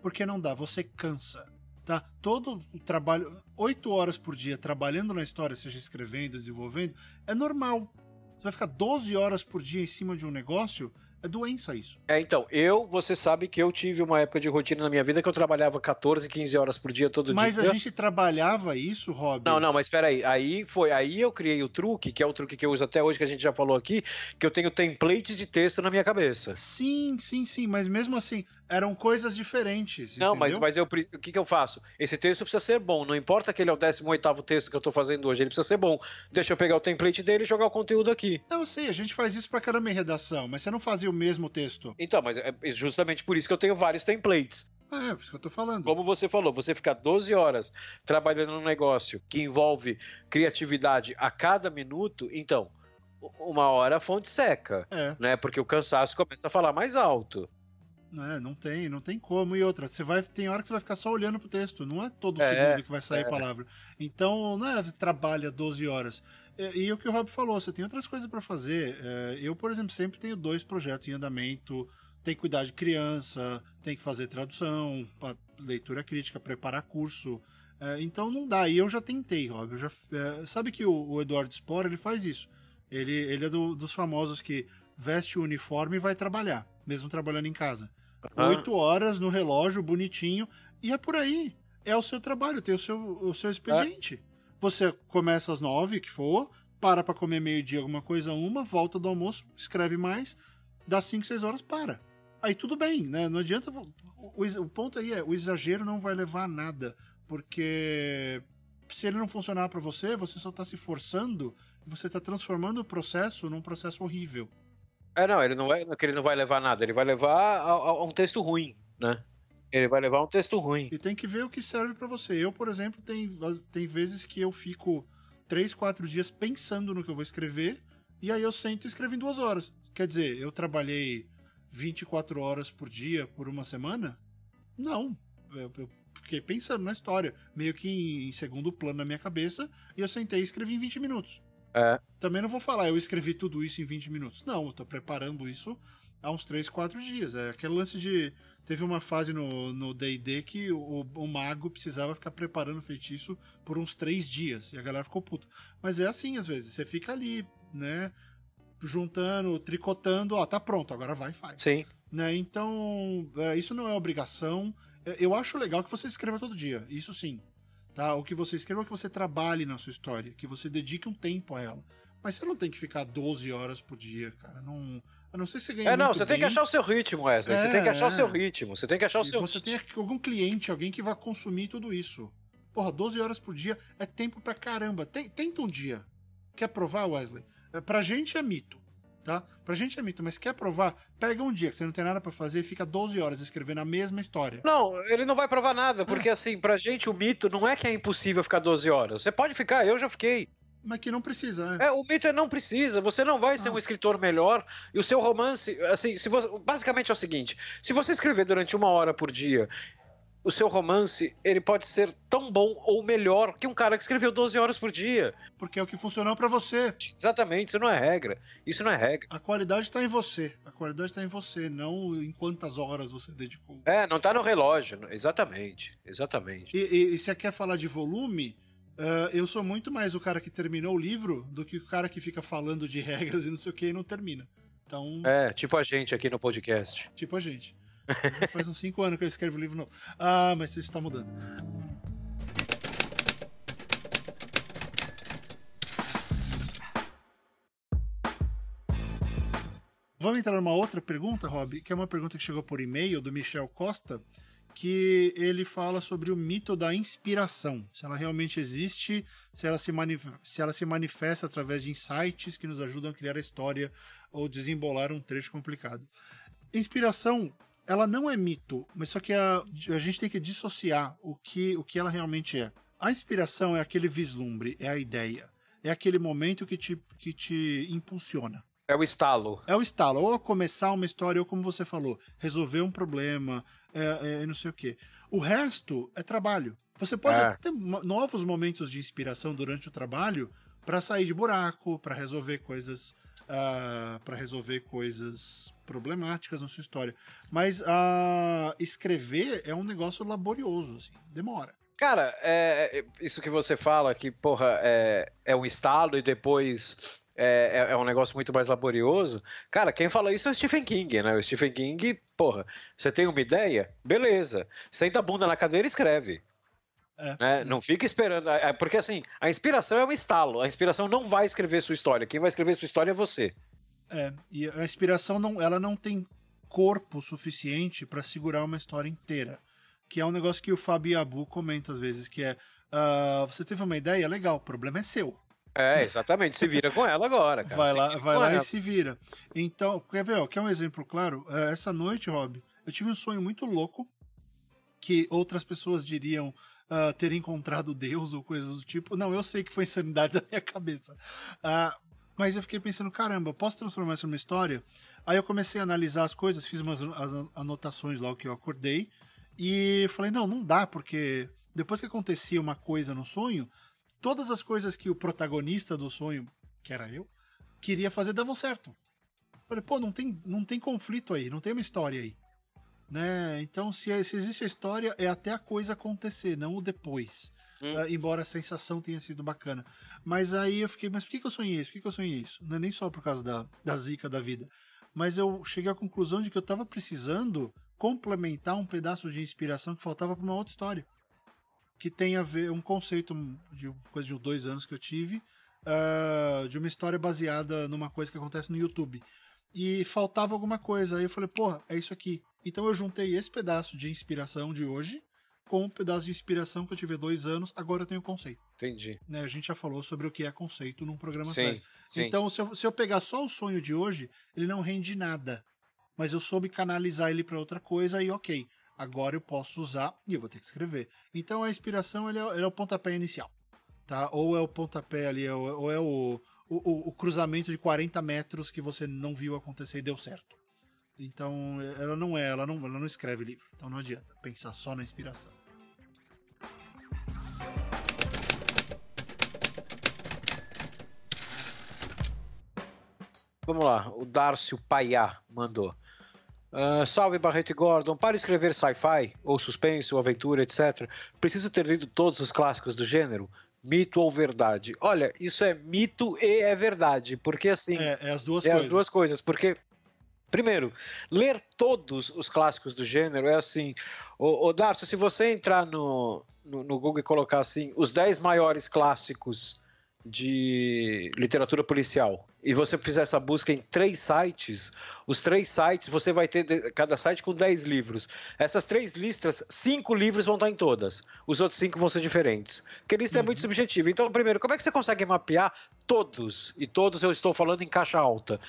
Porque não dá, você cansa. Tá? Todo trabalho, 8 horas por dia trabalhando na história, seja escrevendo, desenvolvendo, é normal. Você vai ficar 12 horas por dia em cima de um negócio, é doença isso. É, então, eu, você sabe que eu tive uma época de rotina na minha vida que eu trabalhava 14, 15 horas por dia todo mas dia. Mas a gente trabalhava isso, Rob? Não, não, mas espera aí. Aí foi, aí eu criei o truque, que é o truque que eu uso até hoje, que a gente já falou aqui, que eu tenho templates de texto na minha cabeça. Sim, sim, sim, mas mesmo assim, eram coisas diferentes. Não, mas, mas eu, o que, que eu faço? Esse texto precisa ser bom, não importa que ele é o 18 texto que eu tô fazendo hoje, ele precisa ser bom. Deixa eu pegar o template dele e jogar o conteúdo aqui. Não, eu sei, a gente faz isso pra caramba em redação, mas você não fazia o mesmo texto. Então, mas é justamente por isso que eu tenho vários templates. É, por isso que eu tô falando. Como você falou, você ficar 12 horas trabalhando num negócio que envolve criatividade a cada minuto, então, uma hora a fonte seca. É. Né? Porque o cansaço começa a falar mais alto. É, não tem, não tem como. E outra, você vai, tem hora que você vai ficar só olhando pro texto, não é todo é, segundo que vai sair é. palavra. Então, não é trabalha 12 horas. E, e o que o Rob falou, você tem outras coisas para fazer. É, eu, por exemplo, sempre tenho dois projetos em andamento. Tem que cuidar de criança, tem que fazer tradução, leitura crítica, preparar curso. É, então não dá. E eu já tentei, Rob. Eu já, é, sabe que o, o, Eduardo Spor ele faz isso. Ele, ele é do, dos famosos que veste o uniforme e vai trabalhar, mesmo trabalhando em casa. Oito horas no relógio, bonitinho, e é por aí. É o seu trabalho, tem o seu, o seu expediente. Você começa às nove, que for, para para comer meio-dia, alguma coisa, uma, volta do almoço, escreve mais, dá cinco, seis horas, para. Aí tudo bem, né? Não adianta. O, o, ponto aí é: o exagero não vai levar a nada. Porque se ele não funcionar para você, você só tá se forçando você tá transformando o processo num processo horrível. É, não, ele não vai, ele não vai levar a nada, ele vai levar a, a um texto ruim, né? Ele vai levar um texto ruim. E tem que ver o que serve para você. Eu, por exemplo, tem, tem vezes que eu fico três, quatro dias pensando no que eu vou escrever, e aí eu sento e escrevo em duas horas. Quer dizer, eu trabalhei 24 horas por dia por uma semana? Não. Eu, eu fiquei pensando na história, meio que em, em, segundo plano na minha cabeça, e eu sentei e escrevi em 20 minutos. É. Também não vou falar, eu escrevi tudo isso em 20 minutos. Não, eu tô preparando isso há uns 3, 4 dias. É aquele lance de Teve uma fase no D&D que o, o, mago precisava ficar preparando o feitiço por uns três dias. E a galera ficou puta. Mas é assim, às vezes. Você fica ali, né? Juntando, tricotando. Ó, tá pronto, agora vai e faz. Sim. Né? Então, é, isso não é obrigação. É, eu acho legal que você escreva todo dia. Isso sim. Tá? O que você escreva, é que você trabalhe na sua história. Que você dedique um tempo a ela. Mas você não tem que ficar 12 horas por dia, cara. Não A não ser você ganhe É, não, você tem que bem, achar o seu ritmo, Wesley. você É, tem que achar o é. seu ritmo. Você tem que achar o e seu você ritmo. tem algum cliente, alguém que vai consumir tudo isso. Porra, 12 horas por dia é tempo pra caramba. Tem- Tenta um dia. Quer provar, Wesley? É, Pra gente é mito, tá? Pra gente é mito, mas quer provar? Pega um dia que você não tem nada pra fazer e fica 12 horas escrevendo a mesma história. Não, ele não vai provar nada, porque assim, pra gente o mito não é que é impossível ficar 12 horas. Você pode ficar, eu já fiquei. Mas que não precisa, né? É, o mito é não precisa, você não vai ser Ah. um escritor melhor e o seu romance, assim, se você, basicamente é o seguinte, se você escrever durante uma hora por dia, o seu romance, ele pode ser tão bom ou melhor que um cara que escreveu 12 horas por dia. Porque é o que funcionou pra você. Exatamente, isso não é regra. Isso não é regra. A qualidade tá em você. A qualidade tá em você, não em quantas horas você dedicou. É, não tá no relógio. Exatamente, exatamente. E, e- e se você quer falar de volume, eh, eu sou muito mais o cara que terminou o livro do que o cara que fica falando de regras e não sei o que e não termina. Então, É, tipo a gente aqui no podcast. tipo a gente. Faz uns 5 anos que eu escrevo livro novo. Ah, mas isso tá mudando. Vamos entrar numa outra pergunta, Rob, que é uma pergunta que chegou por e-mail do Michel Costa, que ele fala sobre o mito da inspiração. Se ela realmente existe, se ela se, se ela se manifesta através de insights que nos ajudam a criar a história ou desembolar um trecho complicado. Inspiração, ela não é mito, mas só que a, a gente tem que dissociar o que, o que ela realmente é. A inspiração é aquele vislumbre, é a ideia, é aquele momento que te, que te impulsiona. É o estalo. É o estalo, ou começar uma história, ou como você falou, resolver um problema, é, é, não sei o quê. O resto é trabalho. Você pode É. até ter novos momentos de inspiração durante o trabalho para sair de buraco, para resolver coisas, para resolver coisas problemáticas na sua história. Mas ah, escrever é um negócio laborioso, assim, demora. Cara, é, é- isso que você fala, que, porra, é, é um estalo e depois é, é- é um negócio muito mais laborioso. Cara, quem fala isso é o Stephen King, né? O Stephen King, porra, você tem uma ideia? Beleza. Senta a bunda na cadeira e escreve. É. né? Não fica esperando. é, Porque assim, a inspiração é um estalo. A inspiração não vai escrever sua história. Quem vai escrever sua história é você. É, e a inspiração não, ela não tem corpo suficiente para segurar uma história inteira. Que é um negócio que o Fábio Abu comenta às vezes, que é ah, você teve uma ideia, legal, o problema é seu. É, exatamente. Se vira com ela agora, cara. vai Se lá, vai lá ela. e se vira. Então, quer ver, ó, quer um exemplo claro? É, essa noite, Rob, eu tive um sonho muito louco que outras pessoas diriam ah, ter encontrado Deus ou coisas do tipo. Não, eu sei que foi insanidade da minha cabeça. Ah, mas eu fiquei pensando, caramba, posso transformar isso numa história? Aí eu comecei a analisar as coisas, fiz umas as anotações lá o que eu acordei e falei, não, não dá, porque depois que acontecia uma coisa no sonho, todas as coisas que o protagonista do sonho, que era eu, queria fazer davam certo. Falei, pô, não tem, não tem conflito aí, não tem uma história aí. Né? Então, se, se existe a história, é até a coisa acontecer, não o depois. Hum. Ah, embora a sensação tenha sido bacana. Mas aí eu fiquei, mas por que, que eu sonhei isso? Por que, que eu sonhei isso? Não é nem só por causa da, da zica da vida. Mas eu cheguei à conclusão de que eu tava precisando complementar um pedaço de inspiração que faltava para uma outra história. Que tem a ver, um conceito de coisa de dois anos que eu tive, ah, de uma história baseada numa coisa que acontece no YouTube. E faltava alguma coisa. Aí eu falei, porra, é isso aqui. Então eu juntei esse pedaço de inspiração de hoje com um pedaço de inspiração que eu tive há dois anos, agora eu tenho conceito. Entendi. Né? A gente já falou sobre o que é conceito num programa Sim, atrás. sim. Então, se eu, se eu pegar só o sonho de hoje, ele não rende nada. Mas eu soube canalizar ele para outra coisa e ok, agora eu posso usar e eu vou ter que escrever. Então a inspiração ele é, ele é o pontapé inicial. Tá? Ou é o pontapé ali, ou, é o, o, o cruzamento de 40 metros que você não viu acontecer e deu certo. Então ela não é, ela não, ela não escreve livro. Então não adianta pensar só na inspiração. Vamos lá, o Darcio Paiá mandou. Ah, salve Barreto e Gordon. Para escrever sci-fi, ou suspense, ou aventura, etc., preciso ter lido todos os clássicos do gênero? Mito ou verdade? Olha, isso é mito e é verdade, porque assim. É, é as duas é coisas. as duas coisas, porque. Primeiro, ler todos os clássicos do gênero é assim. Ô, ô Darcio, se você entrar no, no, no Google e colocar assim, os 10 maiores clássicos de literatura policial e você fizer essa busca em três sites, os três sites você vai ter cada site com 10 livros. Essas três listas, cinco livros vão estar em todas. Os outros cinco vão ser diferentes. Porque lista uhum. é muito subjetiva. Então, primeiro, como é que você consegue mapear todos, e todos eu estou falando em caixa alta,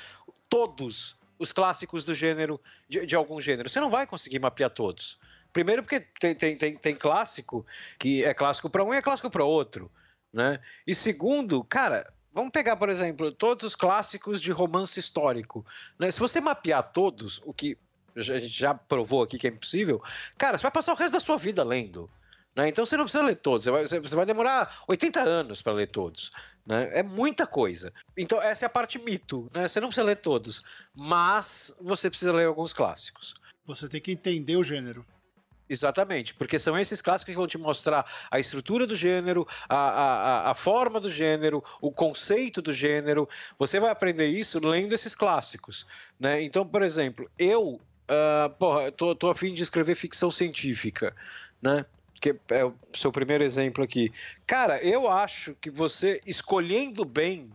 todos os clássicos do gênero, de, de algum gênero? Você não vai conseguir mapear todos. Primeiro porque tem, tem, tem, tem clássico que é clássico para um e é clássico para outro. Né? E segundo, cara, vamos pegar, por exemplo, todos os clássicos de romance histórico. Né? Se você mapear todos, o que a gente já provou aqui que é impossível, cara, você vai passar o resto da sua vida lendo. Né? Então você não precisa ler todos, você vai, você vai demorar 80 anos para ler todos. Né? É muita coisa. Então essa é a parte mito, né? Você não precisa ler todos, mas você precisa ler alguns clássicos. Você tem que entender o gênero. Exatamente, porque são esses clássicos que vão te mostrar a estrutura do gênero, a, a, a forma do gênero, o conceito do gênero. Você vai aprender isso lendo esses clássicos. Né? Então, por exemplo, eu uh, porra, tô, tô a fim de escrever ficção científica. Né? que é o seu primeiro exemplo aqui. Cara, eu acho que você escolhendo bem,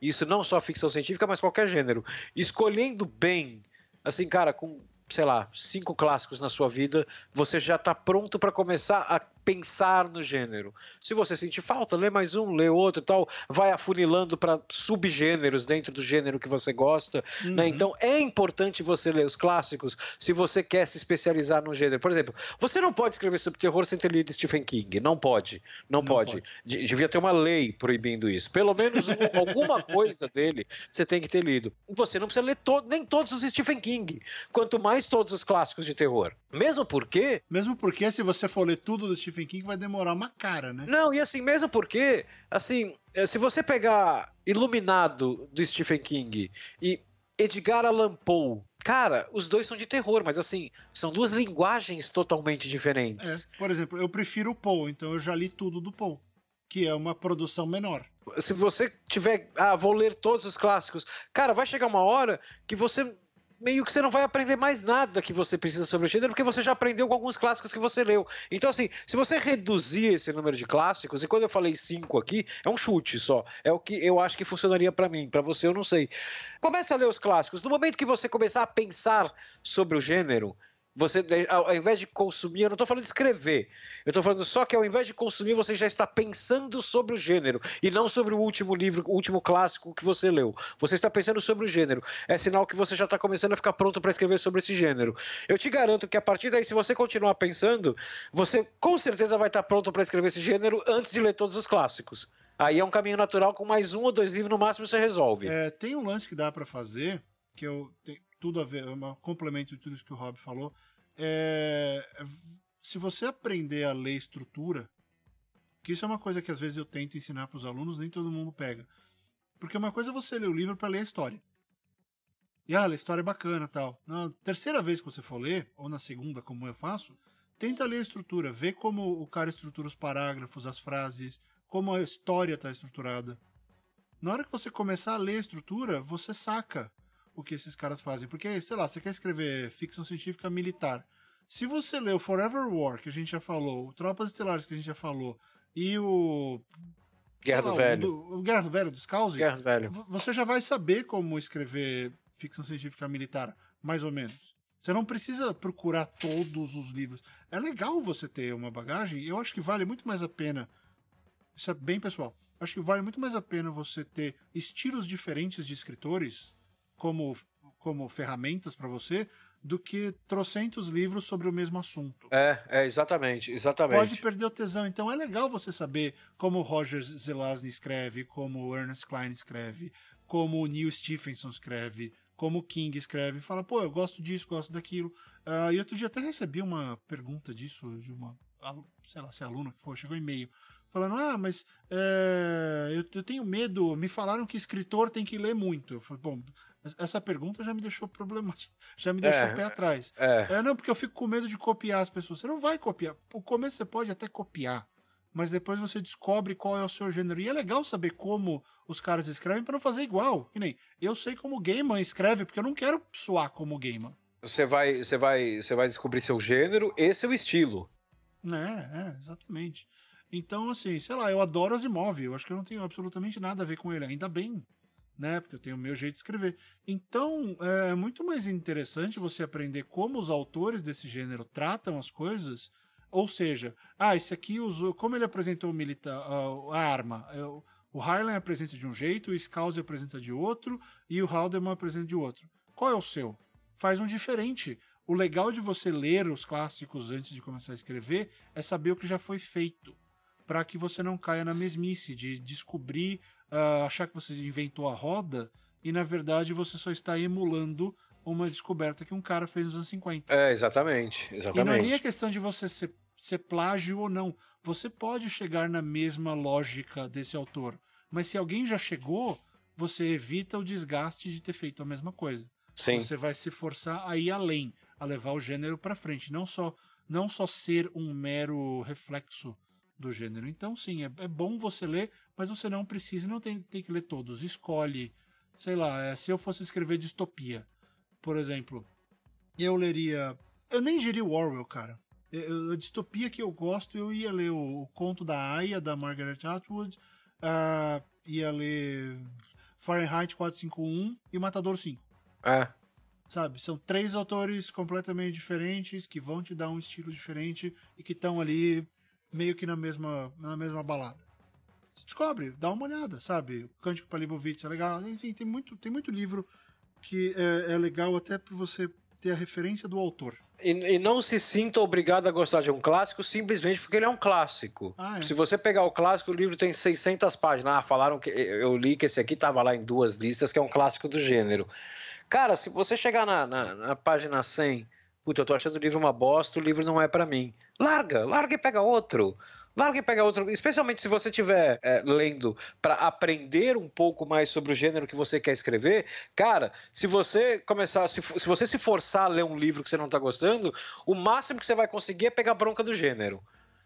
isso não só ficção científica, mas qualquer gênero, escolhendo bem, assim, cara, com sei lá, cinco clássicos na sua vida, você já está pronto para começar a pensar no gênero. Se você sentir falta, lê mais um, lê outro e tal, vai afunilando para subgêneros dentro do gênero que você gosta. Né? Uhum. Né? Então é importante você ler os clássicos se você quer se especializar no gênero. Por exemplo, você não pode escrever sobre terror sem ter lido Stephen King. Não pode. Não, não pode. pode. Devia ter uma lei proibindo isso. Pelo menos alguma coisa dele você tem que ter lido. Você não precisa ler to nem todos os Stephen King. Quanto mais todos os clássicos de terror. Mesmo porque. Mesmo porque, se você for ler tudo do Stephen Stephen King vai demorar uma cara, né? Não, e assim, mesmo porque, assim, eh, se você pegar Iluminado do Stephen King e Edgar Allan Poe, cara, os dois são de terror, mas assim, são duas linguagens totalmente diferentes. É, por exemplo, eu prefiro o Poe, então eu já li tudo do Poe, que é uma produção menor. Se você tiver, ah, vou ler todos os clássicos, cara, vai chegar uma hora que você meio que você não vai aprender mais nada que você precisa sobre o gênero, porque você já aprendeu com alguns clássicos que você leu. Então, assim, se você reduzir esse número de clássicos, e quando eu falei cinco aqui, é um chute só. É o que eu acho que funcionaria para mim. para você, eu não sei. Comece a ler os clássicos. No momento que você começar a pensar sobre o gênero, você, ao invés de consumir, eu não estou falando de escrever, eu estou falando só que ao invés de consumir, você já está pensando sobre o gênero e não sobre o último livro, o último clássico que você leu. Você está pensando sobre o gênero. É sinal que você já está começando a ficar pronto para escrever sobre esse gênero. Eu te garanto que a partir daí, se você continuar pensando, você com certeza vai estar pronto para escrever esse gênero antes de ler todos os clássicos. Aí é um caminho natural, com mais um ou dois livros no máximo você resolve. É, tem um lance que dá para fazer, que eu tudo a ver, é um complemento de tudo isso que o Rob falou. É, se você aprender a ler estrutura, que isso é uma coisa que às vezes eu tento ensinar para os alunos, nem todo mundo pega. Porque uma coisa é você ler o livro para ler a história. E ah, a história é bacana tal. Na terceira vez que você for ler, ou na segunda, como eu faço, tenta ler a estrutura, vê como o cara estrutura os parágrafos, as frases, como a história está estruturada. Na hora que você começar a ler a estrutura, você saca o que esses caras fazem. Porque, sei lá, você quer escrever ficção científica militar. Se você ler o Forever War, que a gente já falou, o Tropas Estelares, que a gente já falou, e o. Guerra lá, do Velho. O, do, o Guerra do Velho, dos Causes. Guerra do Velho. Você já vai saber como escrever ficção científica militar, mais ou menos. Você não precisa procurar todos os livros. É legal você ter uma bagagem, eu acho que vale muito mais a pena. Isso é bem pessoal. Acho que vale muito mais a pena você ter estilos diferentes de escritores como, como ferramentas para você do que trocentos livros sobre o mesmo assunto. É, é, exatamente, exatamente. Pode perder o tesão. Então é legal você saber como o Roger Zelazny escreve, como o Ernest Klein escreve, como o Neil Stephenson escreve, como King escreve. Fala, pô, eu gosto disso, gosto daquilo. Uh, e outro dia até recebi uma pergunta disso de uma, sei lá, se é aluna que foi, chegou um e-mail falando, ah, mas é, eu, eu, tenho medo, me falaram que escritor tem que ler muito. Eu falei, bom, essa pergunta já me deixou problemática, já me deixou é, pé atrás. É. é, não, porque eu fico com medo de copiar as pessoas. Você não vai copiar. O começo você pode até copiar, mas depois você descobre qual é o seu gênero. E é legal saber como os caras escrevem para não fazer igual. Que nem eu sei como o Gaiman escreve, porque eu não quero soar como o Gaiman. Você vai, você vai, você vai descobrir seu gênero e seu estilo. É, é, exatamente. Então, assim, sei lá, eu adoro Asimov, eu acho que eu não tenho absolutamente nada a ver com ele, ainda bem, né? Porque eu tenho o meu jeito de escrever. Então, é muito mais interessante você aprender como os autores desse gênero tratam as coisas. Ou seja, ah, esse aqui usou. Como ele apresentou o militar, a, arma. Eu, o Highland apresenta de um jeito, o Scouse apresenta de outro e o Haldeman apresenta de outro. Qual é o seu? Faz um diferente. O legal de você ler os clássicos antes de começar a escrever é saber o que já foi feito, para que você não caia na mesmice de descobrir, uh, achar que você inventou a roda e na verdade você só está emulando uma descoberta que um cara fez nos anos 50. É, exatamente, exatamente. E não é nem a questão de você ser, ser plágio ou não. Você pode chegar na mesma lógica desse autor, mas se alguém já chegou, você evita o desgaste de ter feito a mesma coisa. Sim. Você vai se forçar a ir além a levar o gênero para frente, não só não só ser um mero reflexo do gênero. Então, sim, é, é bom você ler, mas você não precisa, não tem, tem que ler todos. Escolhe, sei lá, é, se eu fosse escrever distopia, por exemplo, eu leria. Eu nem diria Orwell, cara. Eu, a distopia que eu gosto, eu ia ler o, o Conto da Aya, da Margaret Atwood, uh, ia ler Fahrenheit 451 e Matador 5. É. Sabe? São três autores completamente diferentes que vão te dar um estilo diferente e que estão ali meio que na mesma, na mesma balada. Você descobre, dá uma olhada, sabe? O Cântico para Libovitz é legal. Enfim, tem muito, tem muito livro que é, é legal até para você ter a referência do autor. E, e, não se sinta obrigado a gostar de um clássico simplesmente porque ele é um clássico. Ah, é. Se você pegar o clássico, o livro tem 600 páginas. Ah, falaram que eu li que esse aqui estava lá em duas listas, que é um clássico do gênero. Cara, se você chegar na, na, na página 100, puta, eu tô achando o livro uma bosta, o livro não é para mim. Larga, larga e pega outro. Larga e pega outro, especialmente se você estiver é, lendo para aprender um pouco mais sobre o gênero que você quer escrever. Cara, se você começar, se, se você se forçar a ler um livro que você não está gostando, o máximo que você vai conseguir é pegar bronca do gênero.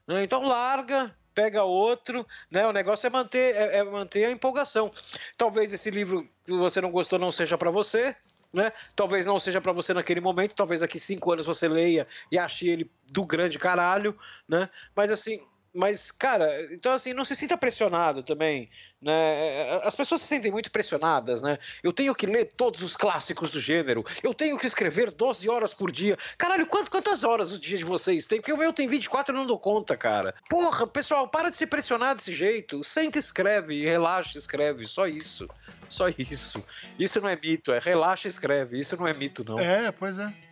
Né? Então larga, pega outro, né? O negócio é manter, é, é manter a empolgação. Talvez esse livro que você não gostou não seja para você, né? Talvez não seja para você naquele momento, talvez daqui cinco anos você leia e ache ele do grande caralho, né? Mas assim, mas, cara, então assim, não se sinta pressionado também, né? As pessoas se sentem muito pressionadas, né? Eu tenho que ler todos os clássicos do gênero, eu tenho que escrever 12 horas por dia. Caralho, quanto, quantas horas o dia de vocês tem? Porque o meu tem 24 e não dou conta, cara. Porra, pessoal, para de se pressionar desse jeito. Senta escreve, relaxa escreve, só isso. Só isso. Isso não é mito, é relaxa e escreve. Isso não é mito, não. É, pois é.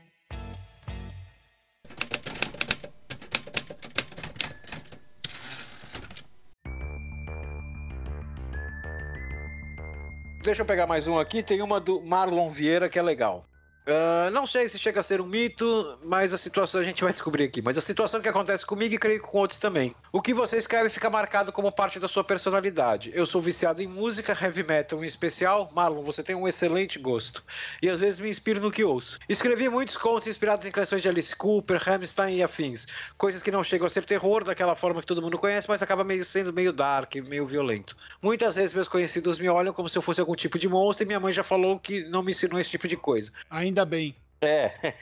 Deixa eu pegar mais um aqui. Tem uma do Marlon Vieira que é legal. Uh, não sei se chega a ser um mito, mas a situação a gente vai descobrir aqui. Mas a situação que acontece comigo e creio que com outros também. O que você escreve fica marcado como parte da sua personalidade. Eu sou viciado em música, heavy metal em especial. Marlon, você tem um excelente gosto. E às vezes me inspiro no que ouço. Escrevi muitos contos inspirados em canções de Alice Cooper, Hamstein e afins. Coisas que não chegam a ser terror daquela forma que todo mundo conhece, mas acaba meio sendo meio dark, meio violento. Muitas vezes meus conhecidos me olham como se eu fosse algum tipo de monstro e minha mãe já falou que não me ensinou esse tipo de coisa. Ainda Ainda bem. É.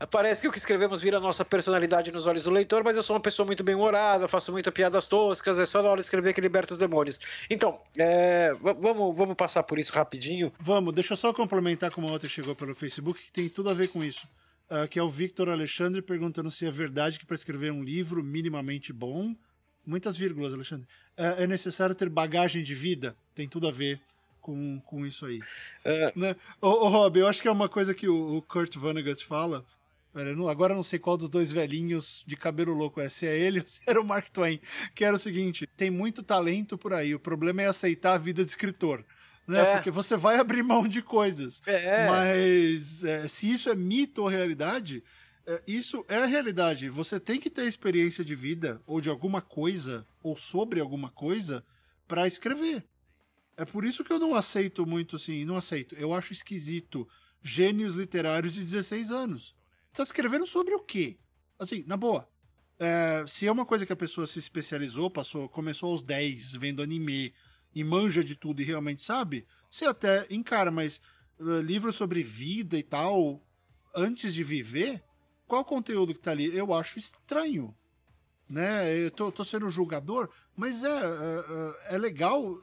Parece que o que escrevemos vira nossa personalidade nos olhos do leitor, mas eu sou uma pessoa muito bem-humorada, faço muitas piadas toscas, é só na hora de escrever que liberta os demônios. Então, é, vamos, vamos passar por isso rapidinho. Vamos, deixa eu só complementar com uma outra que chegou pelo Facebook, que tem tudo a ver com isso. Uh, que é o Victor Alexandre perguntando se é verdade que para escrever um livro minimamente bom, muitas vírgulas, Alexandre, uh, é necessário ter bagagem de vida. Tem tudo a ver com, com isso aí. É. Né? Ô, ô, Rob, eu acho que é uma coisa que o, o Kurt Vonnegut fala. Agora eu não sei qual dos dois velhinhos de cabelo louco é, se é ele ou se era o Mark Twain. Que era o seguinte: tem muito talento por aí, o problema é aceitar a vida de escritor. Né? É. Porque você vai abrir mão de coisas. É. Mas é, se isso é mito ou realidade, é, isso é a realidade. Você tem que ter experiência de vida, ou de alguma coisa, ou sobre alguma coisa, para escrever. É por isso que eu não aceito muito assim, não aceito. Eu acho esquisito gênios literários de 16 anos. Tá escrevendo sobre o quê? Assim, na boa. É, se é uma coisa que a pessoa se especializou, passou, começou aos 10 vendo anime e manja de tudo e realmente sabe, você até encara, mas uh, livro sobre vida e tal, antes de viver, qual conteúdo que tá ali? Eu acho estranho. né? Eu tô, tô sendo julgador, mas é, é, é legal.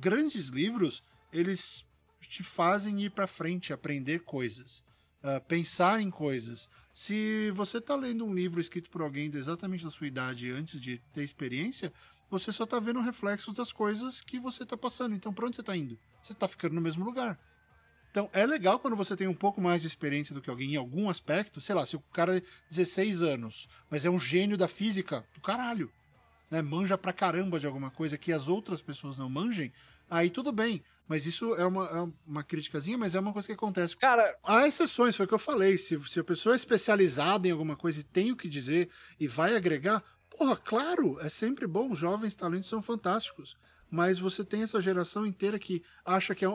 Grandes livros, eles te fazem ir para frente, aprender coisas, uh, pensar em coisas. Se você tá lendo um livro escrito por alguém exatamente da sua idade antes de ter experiência, você só tá vendo reflexos das coisas que você tá passando. Então, pra onde você tá indo? Você tá ficando no mesmo lugar. Então, é legal quando você tem um pouco mais de experiência do que alguém em algum aspecto. Sei lá, se o cara é 16 anos, mas é um gênio da física, do caralho. Né? Manja pra caramba de alguma coisa que as outras pessoas não manjem, aí tudo bem. Mas isso é uma, é uma criticazinha, mas é uma coisa que acontece. Cara, há exceções, foi o que eu falei. Se, se a pessoa é especializada em alguma coisa e tem o que dizer e vai agregar, porra, claro, é sempre bom. Jovens talentos são fantásticos mas você tem essa geração inteira que acha que. É, é,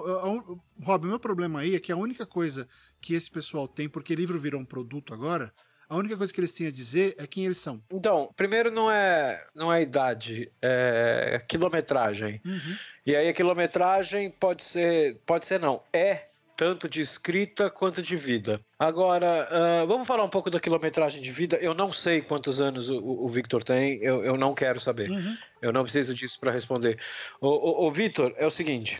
Rob, o meu problema aí é que a única coisa que esse pessoal tem, porque livro virou um produto agora, a única coisa que eles têm a dizer é quem eles são. Então, primeiro não é, não é idade, é quilometragem. Uhum. E aí a quilometragem pode ser, pode ser não, é tanto de escrita quanto de vida. Agora, uh, vamos falar um pouco da quilometragem de vida. Eu não sei quantos anos o, o Victor tem, eu, eu, não quero saber. Uhum. Eu não preciso disso para responder. O, o, o Victor, é o seguinte: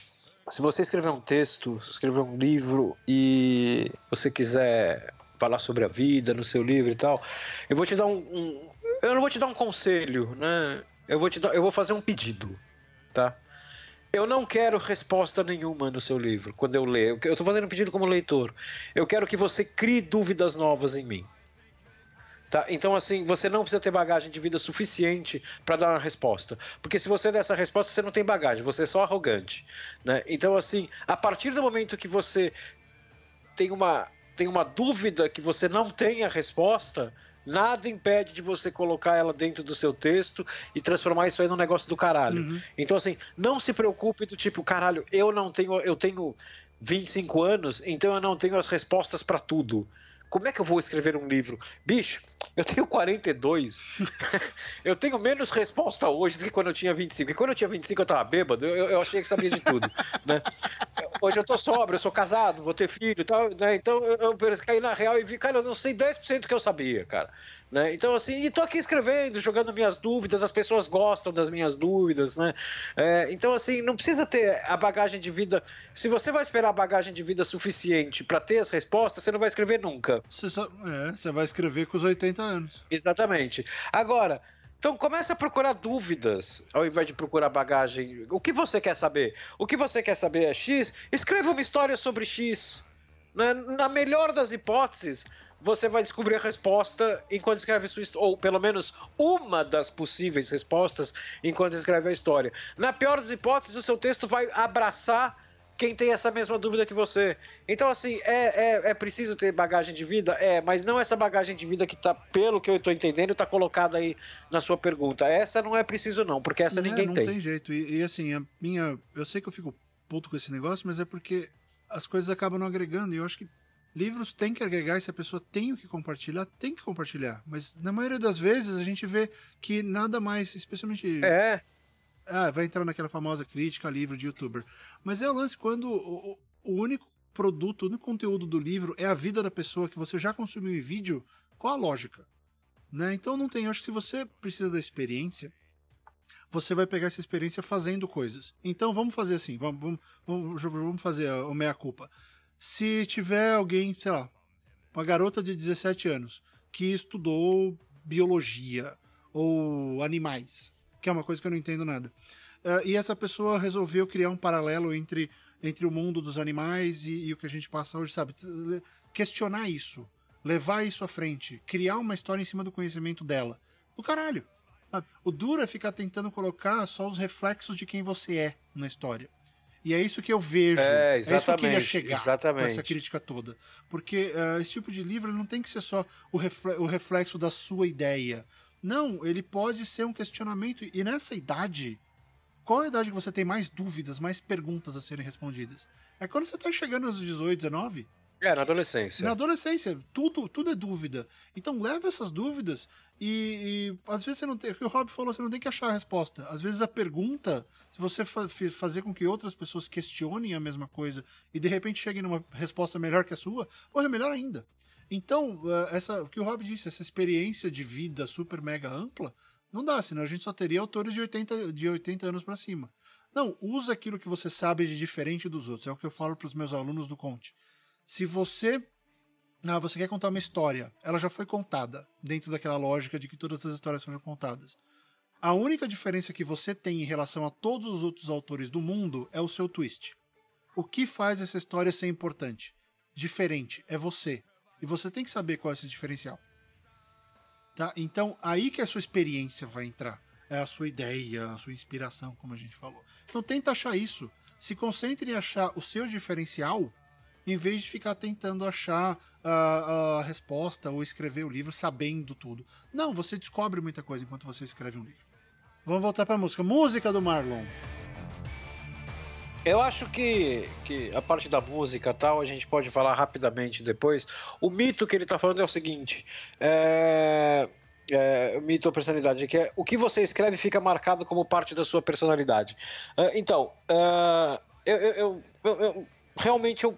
se você escrever um texto, escrever um livro e você quiser falar sobre a vida no seu livro e tal, eu vou te dar um, um eu não vou te dar um conselho, né? Eu vou te dar, eu vou fazer um pedido, tá? Eu não quero resposta nenhuma no seu livro, quando eu ler. Eu estou fazendo um pedido como leitor. Eu quero que você crie dúvidas novas em mim. Tá? Então, assim, você não precisa ter bagagem de vida suficiente para dar uma resposta. Porque se você der essa resposta, você não tem bagagem, você é só arrogante. Né? Então, assim, a partir do momento que você tem uma, tem uma dúvida que você não tem a resposta, nada impede de você colocar ela dentro do seu texto e transformar isso aí num negócio do caralho. Uhum. Então, assim, não se preocupe do tipo, caralho, eu não tenho, eu tenho 25 anos, então eu não tenho as respostas para tudo. Como é que eu vou escrever um livro? Bicho, eu tenho 42. eu tenho menos resposta hoje do que quando eu tinha 25. E quando eu tinha 25 eu tava bêbado, eu, eu achei que sabia de tudo. né? Hoje eu tô sóbrio, eu sou casado, vou ter filho e tal. Né? Então eu, eu caí na real e vi, cara, eu não sei 10% do que eu sabia, cara. Né? Então, assim, e tô aqui escrevendo, jogando minhas dúvidas, as pessoas gostam das minhas dúvidas, né? É, então, assim, não precisa ter a bagagem de vida. Se você vai esperar a bagagem de vida suficiente para ter as respostas, você não vai escrever nunca. Você, só, é, você vai escrever com os 80 anos. Exatamente. Agora, então comece a procurar dúvidas ao invés de procurar bagagem. O que você quer saber? O que você quer saber é X? Escreva uma história sobre X. Na melhor das hipóteses, você vai descobrir a resposta enquanto escreve sua história, ou pelo menos uma das possíveis respostas enquanto escreve a história. Na pior das hipóteses, o seu texto vai abraçar quem tem essa mesma dúvida que você. Então, assim, é, é, é preciso ter bagagem de vida? É, mas não essa bagagem de vida que tá, pelo que eu estou entendendo, está colocada aí na sua pergunta. Essa não é preciso, não, porque essa é, ninguém não tem. Não tem jeito. E, e, assim, a minha. Eu sei que eu fico puto com esse negócio, mas é porque as coisas acabam não agregando. E eu acho que livros têm que agregar e se a pessoa tem o que compartilhar, tem que compartilhar. Mas na maioria das vezes a gente vê que nada mais, especialmente. É. Ah, vai entrar naquela famosa crítica a livro de youtuber. Mas é o lance quando o, o único produto, o único conteúdo do livro é a vida da pessoa que você já consumiu em vídeo, qual a lógica? Né? Então não tem. Eu acho que se você precisa da experiência, você vai pegar essa experiência fazendo coisas. Então vamos fazer assim, vamos, vamos, vamos fazer o meia-culpa se tiver alguém, sei lá, uma garota de 17 anos que estudou biologia ou animais, que é uma coisa que eu não entendo nada. Uh, e essa pessoa resolveu criar um paralelo entre, entre o mundo dos animais e, e o que a gente passa hoje, sabe? Questionar isso, levar isso à frente, criar uma história em cima do conhecimento dela. Do caralho. Sabe? O duro é ficar tentando colocar só os reflexos de quem você é na história. E é isso que eu vejo. É, exatamente. É isso que eu queria chegar exatamente. com essa crítica toda. Porque uh, esse tipo de livro não tem que ser só o, o reflexo da sua ideia. Não, ele pode ser um questionamento. E nessa idade, qual a idade que você tem mais dúvidas, mais perguntas a serem respondidas? É quando você está chegando aos 18, 19. É, na adolescência. Na adolescência, tudo, tudo é dúvida. Então leva essas dúvidas e, e às vezes você não tem. O que o Rob falou, você não tem que achar a resposta. Às vezes a pergunta, se você fa fazer com que outras pessoas questionem a mesma coisa e de repente cheguem numa resposta melhor que a sua, ou é melhor ainda. Então, uh, essa, o que o Rob disse, essa experiência de vida super mega ampla, Não dá, senão a gente só teria autores de 80, de 80 anos para cima. Não, usa aquilo que você sabe de diferente dos outros. É o que eu falo para os meus alunos do Conte. Se você ah, você quer contar uma história, ela já foi contada, dentro daquela lógica de que todas as histórias são contadas. A única diferença que você tem em relação a todos os outros autores do mundo é o seu twist. O que faz essa história ser importante? Diferente, é você. E você tem que saber qual é esse diferencial. Tá? Então, aí que a sua experiência vai entrar. É a sua ideia, a sua inspiração, como a gente falou. Então, tenta achar isso. Se concentre em achar o seu diferencial, em vez de ficar tentando achar a, a resposta ou escrever o livro sabendo tudo. Não, você descobre muita coisa enquanto você escreve um livro. Vamos voltar para a música. Música do Marlon. Eu acho que, que a parte da música tal, a gente pode falar rapidamente depois. O mito que ele está falando é o seguinte: é, é, mito da personalidade, que é o que você escreve fica marcado como parte da sua personalidade. É, então, é, eu, eu, eu, eu, realmente eu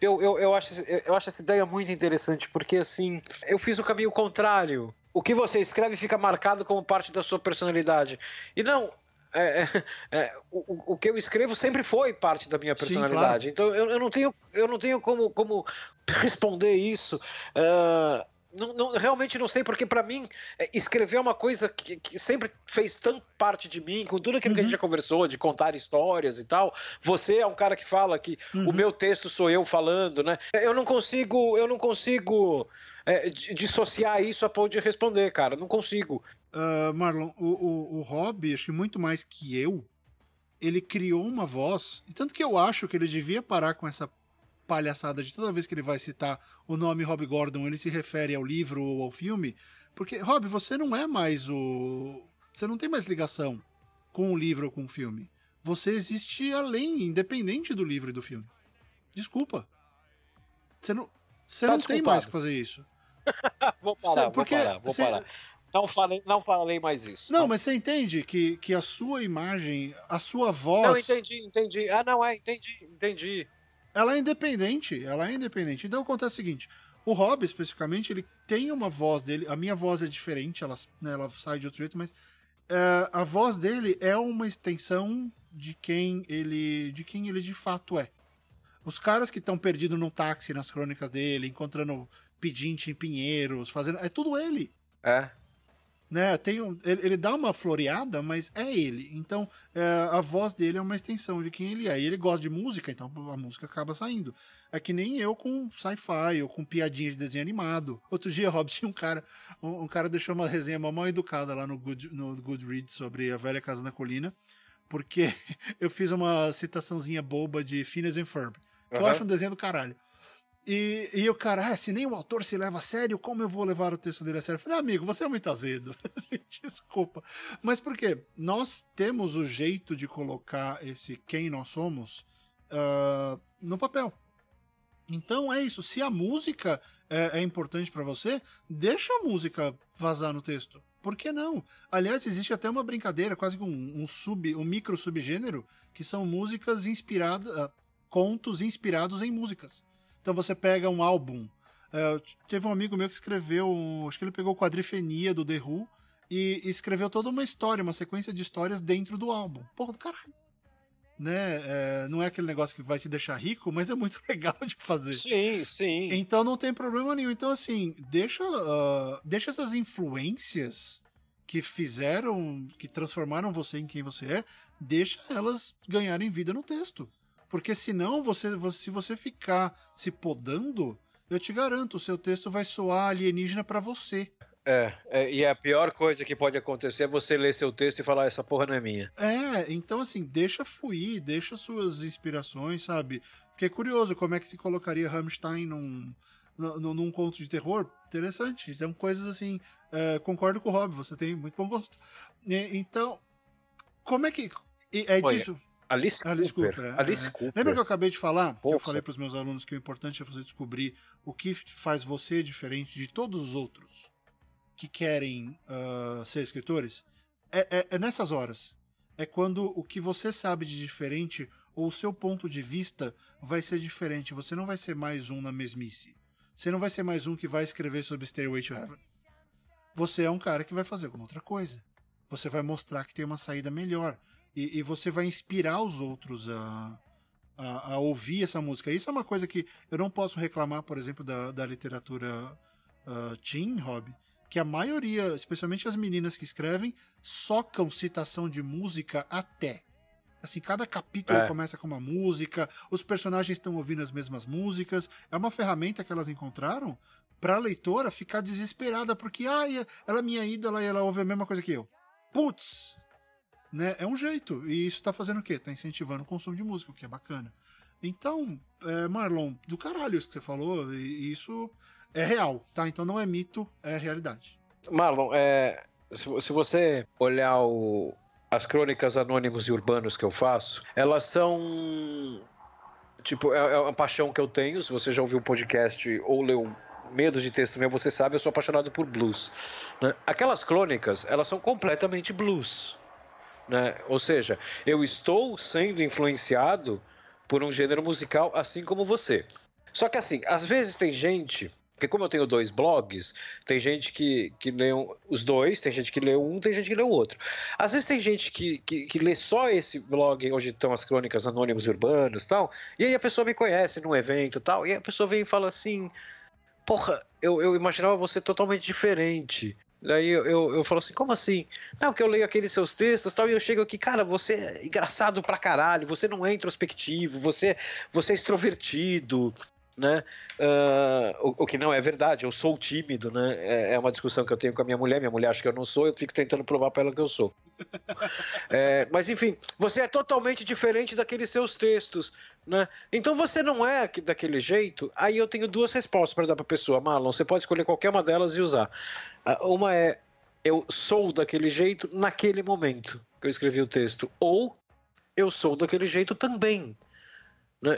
eu, eu, eu, acho, eu acho essa ideia muito interessante, porque assim, eu fiz o caminho contrário. O que você escreve fica marcado como parte da sua personalidade. E não, é, é, é, o, o, que eu escrevo sempre foi parte da minha personalidade. Sim, claro. Então eu, eu, não tenho, eu não tenho como, como responder isso. Uh, não, não, realmente não sei, porque para mim, é, escrever é uma coisa que, que, sempre fez tanto parte de mim, com tudo aquilo uhum. que a gente uhum. já conversou, de contar histórias e tal. Você é um cara que fala que uhum. o meu texto sou eu falando, né? Eu não consigo, eu não consigo é, dissociar isso a ponto de responder, cara. Não consigo. Uh, Marlon, o, o, o Rob, acho que muito mais que eu, ele criou uma voz, e tanto que eu acho que ele devia parar com essa palhaçada de toda vez que ele vai citar o nome Rob Gordon, ele se refere ao livro ou ao filme, porque, Rob, você não é mais o. Você não tem mais ligação com o livro ou com o filme. Você existe além, independente do livro e do filme. Desculpa. Você não, você tá não tem mais que fazer isso. vou parar, você, porque vou parar, vou você... parar. Não falei, não falei mais isso. Não, não, mas você entende que, que a sua imagem, a sua voz. Não, entendi, entendi. Ah, não, é, entendi, entendi ela é independente, ela é independente. Então acontece o seguinte, o Rob, especificamente, ele tem uma voz dele, a minha voz é diferente, ela, né, ela sai de outro jeito, mas é, a voz dele é uma extensão de quem ele de quem ele de fato é. Os caras que estão perdidos no táxi nas crônicas dele, encontrando pedinte em Pinheiros, fazendo. É tudo ele. É né? Tem um, ele, ele, dá uma floreada, mas é ele. Então, é, a voz dele é uma extensão de quem ele é. E ele gosta de música, então a música acaba saindo. É que nem eu com sci-fi ou com piadinhas de desenho animado. Outro dia, Rob, tinha um cara, um, um, cara deixou uma resenha mal educada lá no, Good, no Goodreads sobre a velha casa na colina, porque eu fiz uma citaçãozinha boba de Phineas and Ferb, que uhum. eu acho um desenho do caralho. E, e o cara, ah, se nem o autor se leva a sério, como eu vou levar o texto dele a sério? Eu falei, amigo, você é muito azedo. Assim, desculpa. Mas por quê? Nós temos o jeito de colocar esse quem nós somos uh, no papel. Então é isso. Se a música é, é importante para você, deixa a música vazar no texto. Por que não? Aliás, existe até uma brincadeira, quase um, um sub, um micro subgênero, que são músicas inspiradas, uh, contos inspirados em músicas. Então você pega um álbum. Uh, teve um amigo meu que escreveu, acho que ele pegou Quadrifenia do The Who e, e escreveu toda uma história, uma sequência de histórias dentro do álbum. Porra do caralho. Né? É, não é aquele negócio que vai te deixar rico, mas é muito legal de fazer. Sim, sim. Então não tem problema nenhum. Então, assim, deixa, uh, deixa essas influências que fizeram, que transformaram você em quem você é, deixa elas ganharem vida no texto. Porque senão, você, se você ficar se podando, eu te garanto, o seu texto vai soar alienígena para você. É, é, e a pior coisa que pode acontecer é você ler seu texto e falar essa porra não é minha. É, então assim, deixa fluir, deixa suas inspirações, sabe? Fiquei curioso como é que se colocaria Rammstein num, num, num conto de terror. Interessante. São coisas assim. É, concordo com o Rob, você tem muito bom gosto. E, então, como é que. É disso. Alice, Alice Cooper. Cooper é, Alice é. Cooper. Lembra que eu acabei de falar? Que eu falei para os meus alunos que o importante é você descobrir o que faz você diferente de todos os outros que querem uh, ser escritores. É, é, é, nessas horas. É quando o que você sabe de diferente ou o seu ponto de vista vai ser diferente. Você não vai ser mais um na mesmice. Você não vai ser mais um que vai escrever sobre Stairway to Heaven. Você é um cara que vai fazer alguma outra coisa. você vai mostrar que tem uma saída melhor. E, e você vai inspirar os outros a, a, a, ouvir essa música. Isso é uma coisa que eu não posso reclamar, por exemplo, da, da literatura uh, teen, Rob, que a maioria, especialmente as meninas que escrevem, socam citação de música até. Assim, cada capítulo é. começa com uma música, os personagens estão ouvindo as mesmas músicas. É uma ferramenta que elas encontraram para a leitora ficar desesperada, porque ah, ela é minha ídola e ela ouve a mesma coisa que eu. Putz! Né? É um jeito. E isso tá fazendo o quê? Tá incentivando o consumo de música, o que é bacana. Então, é, Marlon, do caralho isso que você falou, e isso é real, tá? Então não é mito, é realidade. Marlon, é, se, se você olhar o, as crônicas anônimos e urbanos que eu faço, elas são. Tipo, é, é uma paixão que eu tenho. Se você já ouviu o podcast ou leu Medos de Texto meu, você sabe, eu sou apaixonado por blues. Né? Aquelas crônicas, elas são completamente blues. Né? Ou seja, eu estou sendo influenciado por um gênero musical assim como você. Só que assim, às vezes tem gente porque como eu tenho dois blogs, tem gente que, que lê os dois, tem gente que lê um, tem gente que lê o outro. Às vezes tem gente que, que, que lê só esse blog onde estão as crônicas anônimos urbanos tal, e aí a pessoa me conhece num evento tal, e a pessoa vem e fala assim, porra, eu, eu imaginava você totalmente diferente. Daí eu, eu, eu, falo assim, como assim? Não, que eu leio aqueles seus textos tal, e eu chego aqui, cara, você é engraçado pra caralho, você não é introspectivo, você, você é extrovertido, né? Uh, o, o, que não é verdade, eu sou tímido, né? É, é, uma discussão que eu tenho com a minha mulher, minha mulher acha que eu não sou, eu fico tentando provar para ela que eu sou. é, mas enfim, você é totalmente diferente daqueles seus textos, né? Então você não é daquele jeito. Aí eu tenho duas respostas para dar para a pessoa, Marlon. Você pode escolher qualquer uma delas e usar. Uh, uma é eu sou daquele jeito naquele momento que eu escrevi o texto, ou eu sou daquele jeito também?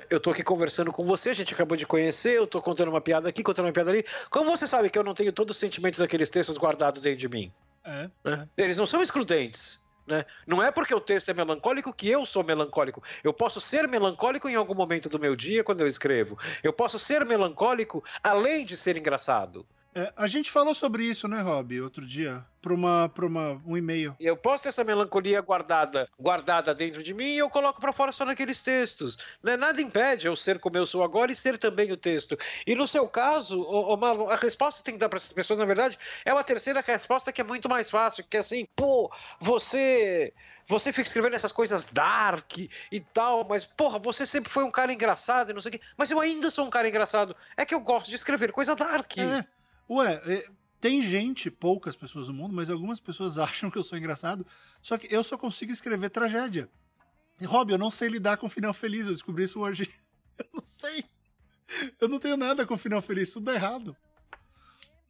Eu tô aqui conversando com você, a gente acabou de conhecer, eu tô contando uma piada aqui, contando uma piada ali. Como você sabe que eu não tenho todo o sentimento daqueles textos guardados dentro de mim? É, né? é. Eles não são excludentes. Né? Não é porque o texto é melancólico que eu sou melancólico. Eu posso ser melancólico em algum momento do meu dia quando eu escrevo. Eu posso ser melancólico além de ser engraçado. É, a gente falou sobre isso, né, Rob, outro dia, para uma, pra uma, um e-mail. Eu posso ter essa melancolia guardada, guardada dentro de mim e eu coloco para fora só naqueles textos. Né? Nada impede eu ser como eu sou agora e ser também o texto. E no seu caso, ô Marlon, a resposta que tem que dar para essas pessoas, na verdade, é uma terceira resposta que é muito mais fácil, que é assim, pô, você você fica escrevendo essas coisas dark e tal, mas, porra, você sempre foi um cara engraçado e não sei o quê. Mas eu ainda sou um cara engraçado. É que eu gosto de escrever coisa dark. É. Ué, é, tem gente, poucas pessoas no mundo, mas algumas pessoas acham que eu sou engraçado. Só que eu só consigo escrever tragédia. E, Rob, eu não sei lidar com final feliz. Eu descobri isso hoje. Eu não sei. Eu não tenho nada com final feliz. Tudo é errado.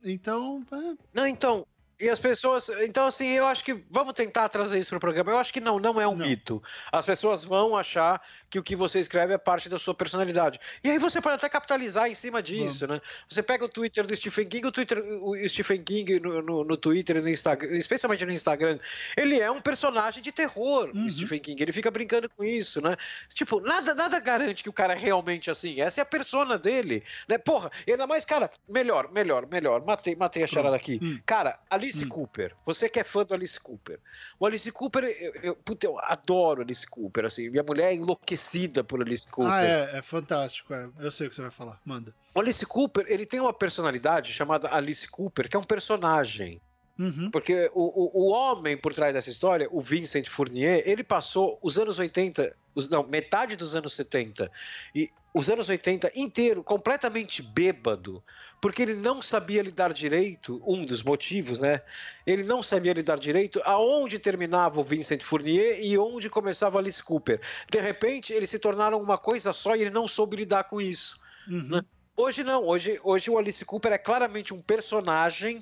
Então. É... Não, então. E as pessoas. Então, assim, eu acho que. Vamos tentar trazer isso para o programa. Eu acho que não, não é um não. mito. As pessoas vão achar que o que você escreve é parte da sua personalidade. E aí você pode até capitalizar em cima disso, né? Você pega o Twitter do Stephen King, o, Twitter, o Stephen King no, no, no Twitter e no Instagram, especialmente no Instagram, ele é um personagem de terror, uhum. Stephen King. Ele fica brincando com isso, né? Tipo, nada, nada garante que o cara é realmente assim. Essa é a persona dele, né? Porra, e ainda mais, cara, melhor, melhor, melhor. Matei, matei a charada aqui. Hum. Cara, ali Alice hum. Cooper. Você que é fã do Alice Cooper. O Alice Cooper, eu, eu, puta, eu adoro Alice Cooper, assim. Minha mulher é enlouquecida por Alice Cooper. Ah, é, é fantástico. É. Eu sei o que você vai falar. Manda. O Alice Cooper, ele tem uma personalidade chamada Alice Cooper, que é um personagem. Uhum. Porque o, o, o, homem por trás dessa história, o Vincent Fournier, ele passou os anos 80, os, não, metade dos anos 70 e os anos 80 inteiro completamente bêbado, porque ele não sabia lidar direito, um dos motivos, né? Ele não sabia lidar direito aonde terminava o Vincent Fournier e onde começava Alice Cooper. De repente, eles se tornaram uma coisa só e ele não soube lidar com isso. Uhum. Né? Hoje não, hoje, hoje o Alice Cooper é claramente um personagem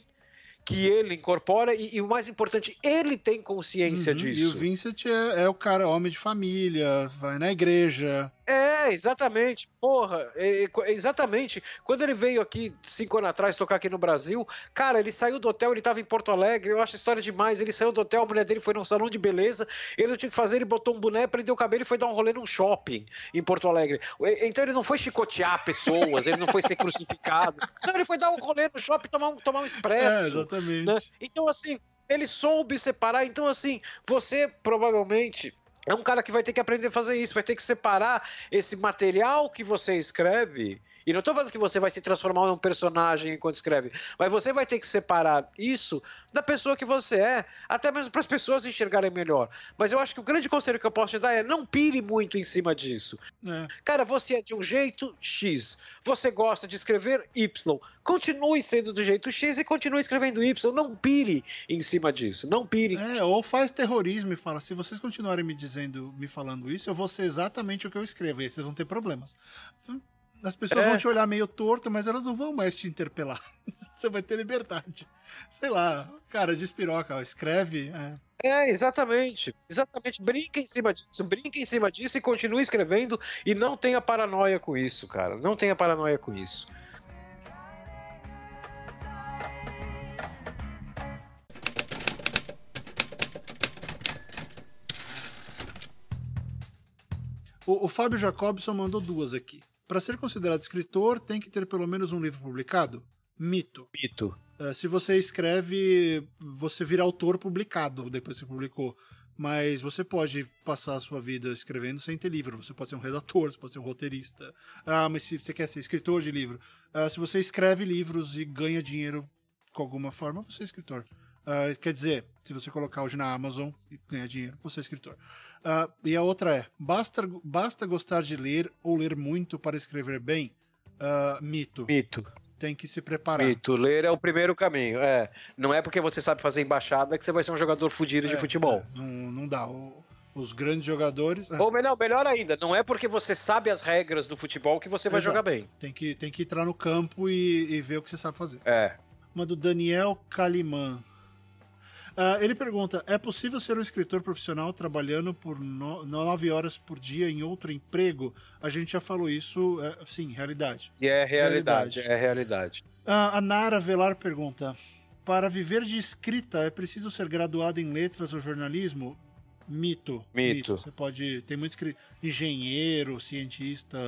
que ele incorpora e, e, o mais importante, ele tem consciência uhum, disso. E o Vincent é, é, o cara, homem de família, vai na igreja. É, exatamente. Porra, é, exatamente. Quando ele veio aqui cinco anos atrás tocar aqui no Brasil, cara, ele saiu do hotel, ele tava em Porto Alegre, eu acho a história demais. Ele saiu do hotel, a mulher dele foi num salão de beleza, ele não tinha que fazer, ele botou um boné, prendeu o cabelo e foi dar um rolê num shopping em Porto Alegre. Então ele não foi chicotear pessoas, ele não foi ser crucificado. Não, ele foi dar um rolê no shopping tomar um, tomar um expresso. É, exatamente. Né? Então, assim, Ele soube separar, então assim, você provavelmente é um cara que vai ter que aprender a fazer isso, vai ter que separar esse material que você escreve e não estou falando que você vai se transformar num personagem enquanto escreve, mas você vai ter que separar isso da pessoa que você é, até mesmo para as pessoas enxergarem melhor. Mas eu acho que o grande conselho que eu posso te dar é não pire muito em cima disso. É. Cara, você é de um jeito X, você gosta de escrever Y, continue sendo do jeito X e continue escrevendo Y, não pire em cima disso, não pire. É, ou faz terrorismo e fala, se vocês continuarem me dizendo, me falando isso, eu vou ser exatamente o que eu escrevo, e aí vocês vão ter problemas. As pessoas é. vão te olhar meio torto, mas elas não vão mais te interpelar. Você vai ter liberdade. Sei lá, cara, de espiroca, ó, escreve. É. é. exatamente. Exatamente. Brinca em cima disso, brinca em cima disso e continue escrevendo e não tenha paranoia com isso, cara. Não tenha paranoia com isso. O, o Fábio Jacobson mandou duas aqui. Para ser considerado escritor, tem que ter pelo menos um livro publicado? Mito. Mito. Uh, se você escreve, você vira autor publicado depois que você publicou. Mas você pode passar a sua vida escrevendo sem ter livro. Você pode ser um redator, você pode ser um roteirista. Ah, mas se você quer ser escritor de livro. Uh, se você escreve livros e ganha dinheiro com alguma forma, você é escritor. Uh, quer dizer, se você colocar hoje na Amazon e ganhar dinheiro, você é escritor. Uh, e a outra é: basta, basta gostar de ler ou ler muito para escrever bem? Uh, mito. Mito. Tem que se preparar. Mito. Ler é o primeiro caminho. É. Não é porque você sabe fazer embaixada que você vai ser um jogador fudido é, de futebol. É. Não, não dá. O, os grandes jogadores. É. Ou melhor, melhor ainda, não é porque você sabe as regras do futebol que você vai Exato. jogar bem. Tem que, tem que entrar no campo e, e ver o que você sabe fazer. É. Uma do Daniel Kaliman. Uh, ele pergunta: é possível ser um escritor profissional trabalhando por no, nove horas por dia em outro emprego? A gente já falou isso, é, sim, realidade. E é realidade, realidade. é realidade. Uh, a Nara Velar pergunta: para viver de escrita é preciso ser graduado em letras ou jornalismo? Mito. Mito. Mito. Você pode. Tem muito engenheiro, cientista,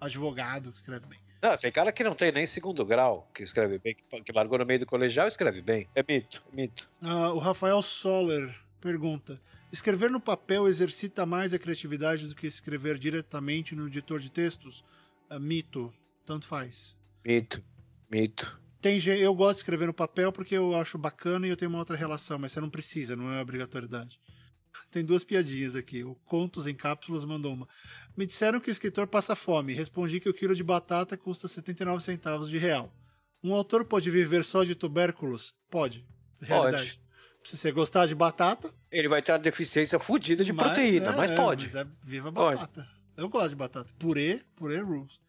advogado que escreve bem. Não, tem cara que não tem nem segundo grau, que escreve bem, que largou no meio do colegial e escreve bem. É mito, é mito. Ah, o Rafael Soller pergunta: escrever no papel exercita mais a criatividade do que escrever diretamente no editor de textos? Ah, mito, tanto faz. Mito, mito. Tem, eu gosto de escrever no papel porque eu acho bacana e eu tenho uma outra relação, mas você não precisa, não é obrigatoriedade. Tem duas piadinhas aqui. O Contos em Cápsulas mandou uma. Me disseram que o escritor passa fome. Respondi que o quilo de batata custa 79 centavos de real. Um autor pode viver só de tubérculos? Pode. Realidade. Pode. Se você gostar de batata. Ele vai ter uma deficiência fodida de mas, proteína, é, mas é, pode. Mas é viva batata. Pode. Eu gosto de batata. Purê, purê rules.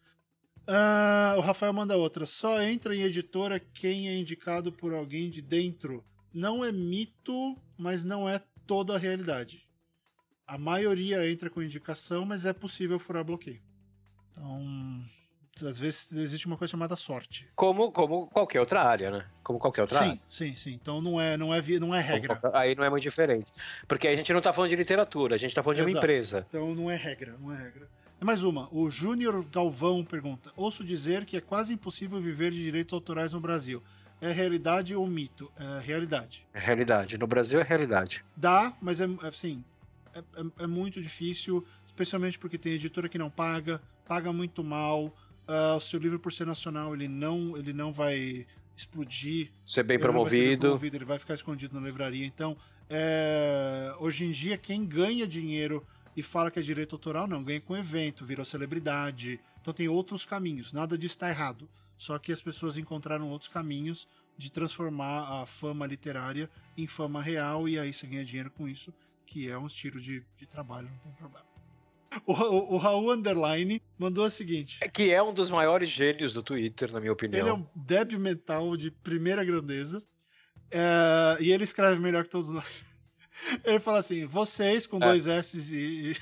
Uh, o Rafael manda outra. Só entra em editora quem é indicado por alguém de dentro. Não é mito, mas não é toda a realidade. A maioria entra com indicação, mas é possível furar bloqueio. Então, às vezes existe uma coisa chamada sorte. Como, como qualquer outra área, né? Como qualquer outra sim, área. Sim, sim, Então não é, não é, não é regra. aí não é muito diferente. Porque a gente não tá falando de literatura, a gente tá falando Exato. de uma empresa. Então não é regra, não é regra. É mais uma. O Júnior Galvão pergunta: Ouço dizer que é quase impossível viver de direitos autorais no Brasil. É realidade ou mito? É realidade. É realidade. No Brasil é realidade. Dá, mas é assim. É, é, é muito difícil, especialmente porque tem editora que não paga, paga muito mal. Uh, o seu livro, por ser nacional, ele não, ele não vai explodir. Ser bem promovido. Ser bem promovido. Ele vai ficar escondido na livraria. Então, é, hoje em dia, quem ganha dinheiro e fala que é direito autoral, não, ganha com evento, virou celebridade. Então tem outros caminhos. Nada disso está errado. Só que as pessoas encontraram outros caminhos de transformar a fama literária em fama real e aí você ganha dinheiro com isso, que é um estilo de, de trabalho, não tem problema. O, o, o, Raul Underline mandou o seguinte: é que é um dos maiores gênios do Twitter, na minha opinião. Ele é um débil mental de primeira grandeza. É, e ele escreve melhor que todos nós. Ele fala assim: vocês com é. dois S e, e,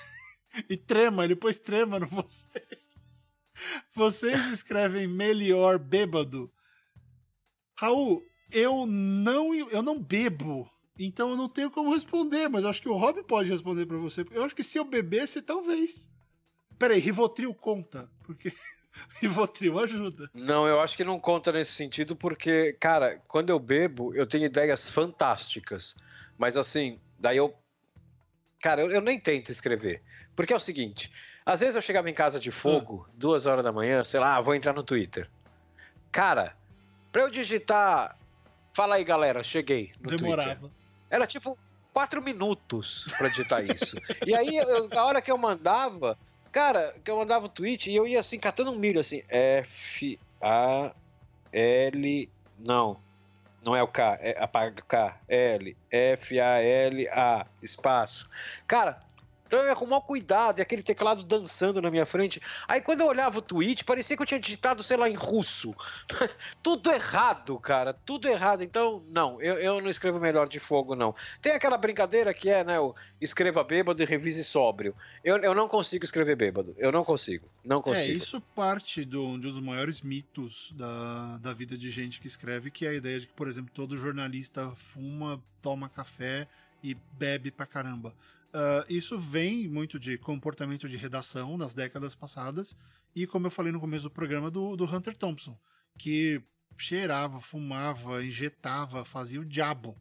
e trema, ele pôs trema no vocês. Vocês escrevem melhor bêbado. Raul, eu não, eu não bebo. Então eu não tenho como responder, mas acho que o Rob pode responder para você. Eu acho que se eu bebesse, talvez. Peraí, Rivotril conta. Porque. Rivotril ajuda. Não, eu acho que não conta nesse sentido, porque, cara, quando eu bebo, eu tenho ideias fantásticas. Mas assim, daí eu. Cara, eu, eu nem tento escrever. Porque é o seguinte: às vezes eu chegava em casa de fogo, ah. duas horas da manhã, sei lá, vou entrar no Twitter. Cara, pra eu digitar. Fala aí, galera, cheguei no Demorava. Twitter. Era tipo quatro minutos pra digitar isso. e aí, eu, na hora que eu mandava, cara, que eu mandava o tweet e eu ia assim, catando um milho assim, F, A, L, não, não é o K, é apaga K, L, F, A, L, A, espaço. Cara, então eu ia com maior cuidado, e aquele teclado dançando na minha frente. Aí quando eu olhava o tweet, parecia que eu tinha digitado, sei lá, em russo. tudo errado, cara, tudo errado. Então, não, eu, eu não escrevo melhor de fogo, não. Tem aquela brincadeira que é, né, o escreva bêbado e revise sóbrio. Eu, eu não consigo escrever bêbado, eu não consigo, não é, consigo. É, isso parte do, um dos maiores mitos da, da vida de gente que escreve, que é a ideia de que, por exemplo, todo jornalista fuma, toma café e bebe pra caramba. Uh, isso vem muito de comportamento de redação nas décadas passadas e, como eu falei no começo do programa, do, do Hunter Thompson, que cheirava, fumava, injetava, fazia o diabo uh,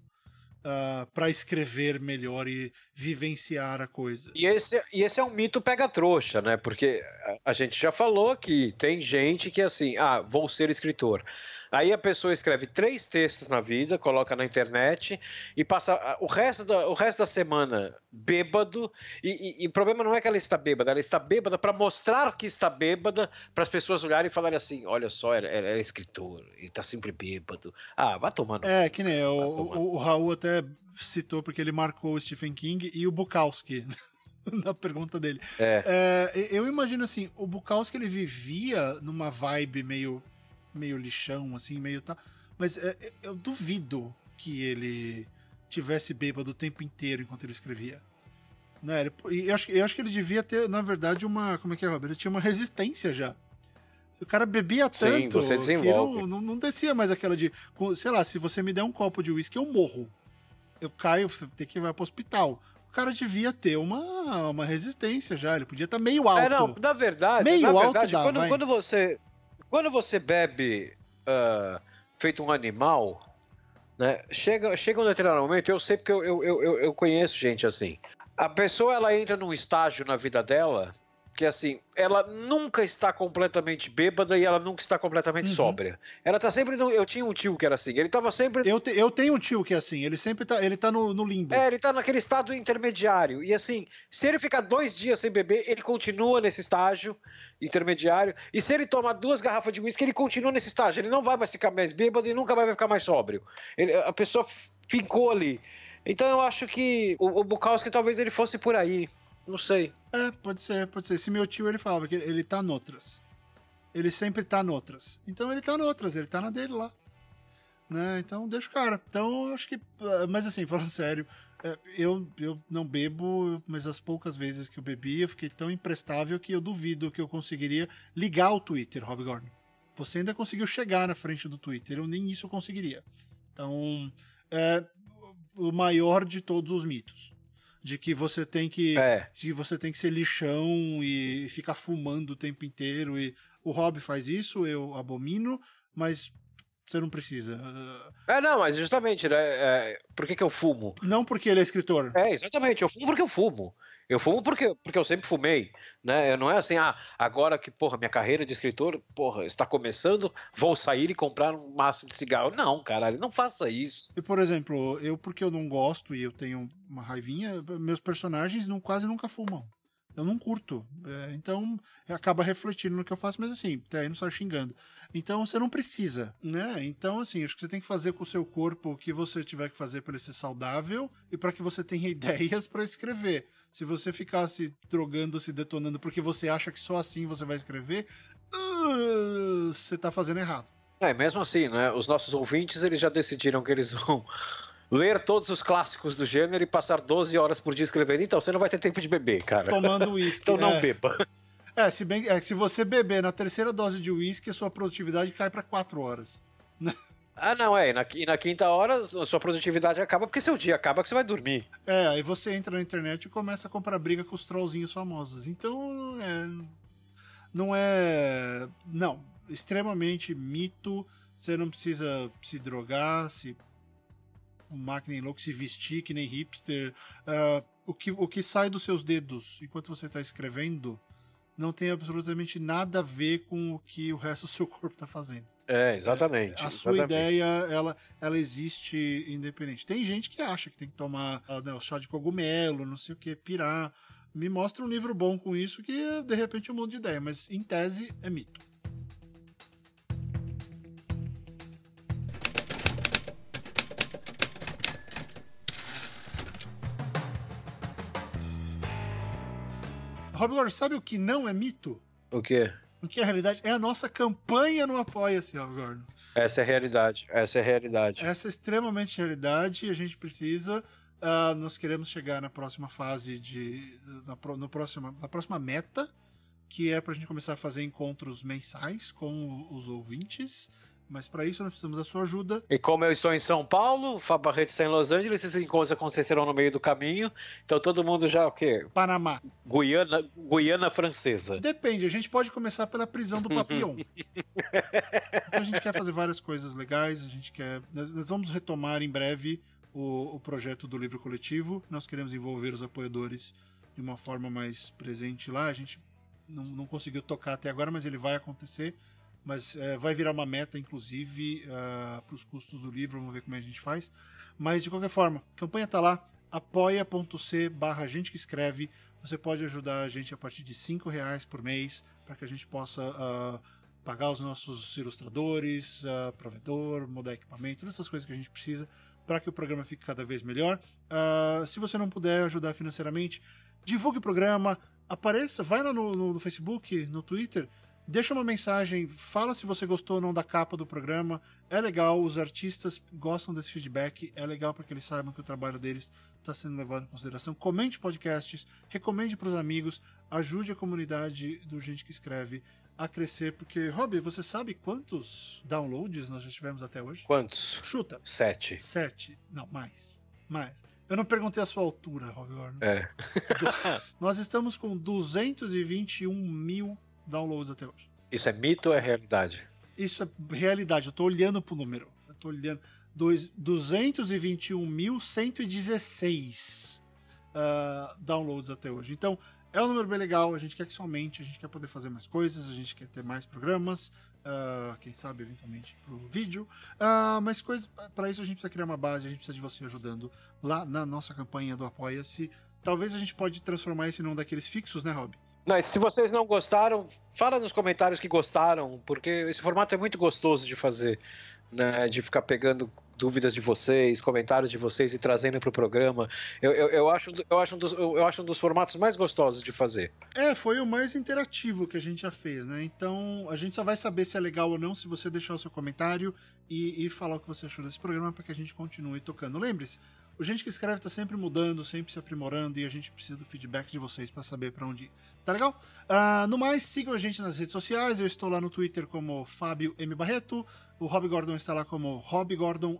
ah, para escrever melhor e vivenciar a coisa. E esse, e esse é um mito pega-trouxa, né? Porque a, a gente já falou que tem gente que assim, ah, vou ser escritor. Aí a pessoa escreve três textos na vida, coloca na internet e passa o resto da, o resto da semana bêbado. E, e, e o problema não é que ela está bêbada, ela está bêbada para mostrar que está bêbada, para as pessoas olharem e falarem assim: olha só, ela, ela é escritor, ele está sempre bêbado. Ah, vai tomando. É, que nem o, o, o Raul até citou porque ele marcou o Stephen King e o Bukowski. na pergunta dele. É. É, eu imagino assim, o Bukowski ele vivia numa vibe meio meio lixão, assim, meio tá. Mas é, é, eu duvido que ele tivesse bêbado o tempo inteiro enquanto ele escrevia. Né? Ele, eu, acho, eu acho que ele devia ter, na verdade, uma. Como é que é, Robert? Ele tinha uma resistência já. O cara bebia tanto Sim, que não, não, não, descia mais aquela de. Sei lá, se você me der um copo de uísque, eu morro. Eu caio, você tem que ir para pro hospital. O cara devia ter uma, uma resistência já. Ele podia estar tá meio alto. É, não, na verdade, meio na alto verdade, dá, quando, quando, você quando você bebe uh, feito um animal, né? Chega, chega um determinado momento, eu sei porque eu, eu, eu, eu conheço gente assim. A pessoa ela entra num estágio na vida dela que assim, ela nunca está completamente bêbada e ela nunca está completamente uhum. sóbria. Ela tá sempre no, eu tinha um tio que era assim, ele tava sempre Eu, te, eu tenho um tio que é assim, ele sempre tá, ele tá no, no limbo. É, ele tá naquele estado intermediário. E assim, se ele ficar dois dias sem beber, ele continua nesse estágio intermediário. E se ele tomar duas garrafas de uísque, ele continua nesse estágio. Ele não vai mais ficar mais bêbado e nunca vai ficar mais sóbrio. Ele, a pessoa ficou ali. Então eu acho que o, o Bukowski talvez ele fosse por aí. Não sei. É, pode ser, pode ser. Esse meu tio ele falava que ele tá noutras. Ele sempre tá noutras. Então ele tá noutras, ele tá na dele lá. Né? Então deixa o cara. Então eu acho que. Mas assim, falando sério, é, eu, eu não bebo, mas as poucas vezes que eu bebi, eu fiquei tão imprestável que eu duvido que eu conseguiria ligar o Twitter, Rob Gordon. Você ainda conseguiu chegar na frente do Twitter, eu nem isso conseguiria. Então, é o maior de todos os mitos. De que você tem que. É. De você tem que ser lixão e ficar fumando o tempo inteiro. E o Rob faz isso, eu abomino, mas você não precisa. É, não, mas justamente, né? É, por que, que eu fumo? Não porque ele é escritor. É, exatamente. Eu fumo porque eu fumo. Eu fumo porque, porque eu sempre fumei, né? Não é assim, ah, agora que, porra, minha carreira de escritor, porra, está começando, vou sair e comprar um maço de cigarro. Não, caralho, não faça isso. E, por exemplo, eu, porque eu não gosto e eu tenho uma raivinha, meus personagens não, quase nunca fumam. Eu não curto. É, então, acaba refletindo no que eu faço, mas assim, até aí não sai xingando. Então, você não precisa, né? Então, assim, acho que você tem que fazer com o seu corpo o que você tiver que fazer para ele ser saudável e para que você tenha ideias para escrever. Se você ficar se drogando, se detonando porque você acha que só assim você vai escrever, uh, você tá fazendo errado. É, mesmo assim, né? Os nossos ouvintes, eles já decidiram que eles vão ler todos os clássicos do gênero e passar 12 horas por dia escrevendo. Então você não vai ter tempo de beber, cara. Tomando uísque. então não é. beba. É, se bem é, se você beber na terceira dose de uísque, a sua produtividade cai para 4 horas. Ah, não, é. E na, e na, quinta hora, a sua produtividade acaba porque seu dia acaba que você vai dormir. É, aí você entra na internet e começa a comprar briga com os trollzinhos famosos. Então, é. não é. Não, extremamente mito. Você não precisa se drogar, se que nem louco, se vestir que nem hipster. Uh, o, que, o que sai dos seus dedos enquanto você está escrevendo não tem absolutamente nada a ver com o que o resto do seu corpo está fazendo. É, exatamente. A sua exatamente. ideia, ela, ela existe independente. Tem gente que acha que tem que tomar uh, né, o chá de cogumelo, não sei o que, pirar. Me mostra um livro bom com isso que, de repente, eu mudo de ideia, mas em tese é mito. Rob Gordon, sabe o que não é mito? O quê? O que é realidade? É a nossa campanha no Apoia-se, Rob Gordon. Essa é a realidade. Essa é a realidade. Essa é extremamente realidade e a gente precisa. Uh, nós queremos chegar na próxima fase de. Na, no próxima, na próxima meta, que é para a gente começar a fazer encontros mensais com os ouvintes. Mas para isso nós precisamos da sua ajuda. E como eu estou em São Paulo, o Fábio Barreto está em Los Angeles, esses encontros acontecerão no meio do caminho. Então todo mundo já o quê? Panamá. Guiana, Guiana francesa. Depende, a gente pode começar pela prisão do Papillon. então a gente quer fazer várias coisas legais, a gente quer. Nós, nós vamos retomar em breve o, o projeto do livro coletivo. Nós queremos envolver os apoiadores de uma forma mais presente lá. A gente não, não conseguiu tocar até agora, mas ele vai acontecer mas é, vai virar uma meta, inclusive, uh, para os custos do livro, vamos ver como é a gente faz. Mas, de qualquer forma, a campanha está lá, apoia.c barra gente que escreve. Você pode ajudar a gente a partir de cinco reais por mês, para que a gente possa uh, pagar os nossos ilustradores, uh, provedor, mudar equipamento, todas essas coisas que a gente precisa para que o programa fique cada vez melhor. Uh, se você não puder ajudar financeiramente, divulgue o programa, apareça, vai lá no, no, no Facebook, no Twitter, Deixa uma mensagem, fala se você gostou ou não da capa do programa. É legal, os artistas gostam desse feedback, é legal para que eles saibam que o trabalho deles está sendo levado em consideração. Comente podcasts, recomende para os amigos, ajude a comunidade do Gente que Escreve a crescer, porque, Rob, você sabe quantos downloads nós já tivemos até hoje? Quantos? Chuta. Sete. Sete. Não, mais. Mais. Eu não perguntei a sua altura, Rob Gordon. É. nós estamos com 221 mil downloads até hoje. Isso é mito ou é realidade? Isso é realidade. Eu tô olhando pro número. Eu tô olhando. 221.116 uh, ah, downloads até hoje. Então, é um número bem legal. A gente quer que isso aumente. A gente quer poder fazer mais coisas. A gente quer ter mais programas. Uh, quem sabe, eventualmente, pro vídeo. Uh, mas para isso a gente precisa criar uma base. A gente precisa de você ajudando lá na nossa campanha do Apoia-se. Talvez a gente pode transformar esse num daqueles fixos, né, Rob? Se vocês não gostaram, fala nos comentários que gostaram, porque esse formato é muito gostoso de fazer, né? De ficar pegando dúvidas de vocês, comentários de vocês e trazendo para o programa. Eu, eu, eu, acho, eu, acho um dos, eu acho um dos formatos mais gostosos de fazer. É, foi o mais interativo que a gente já fez, né? Então a gente só vai saber se é legal ou não se você deixar o seu comentário e, e falar o que você achou desse programa para que a gente continue tocando. Lembre-se, o Gente que Escreve está sempre mudando, sempre se aprimorando e a gente precisa do feedback de vocês para saber para onde ir. Tá legal? Uh, no mais, sigam a gente nas redes sociais. Eu estou lá no Twitter como Fábio M. Barreto. O Rob Gordon está lá como Rob Gordon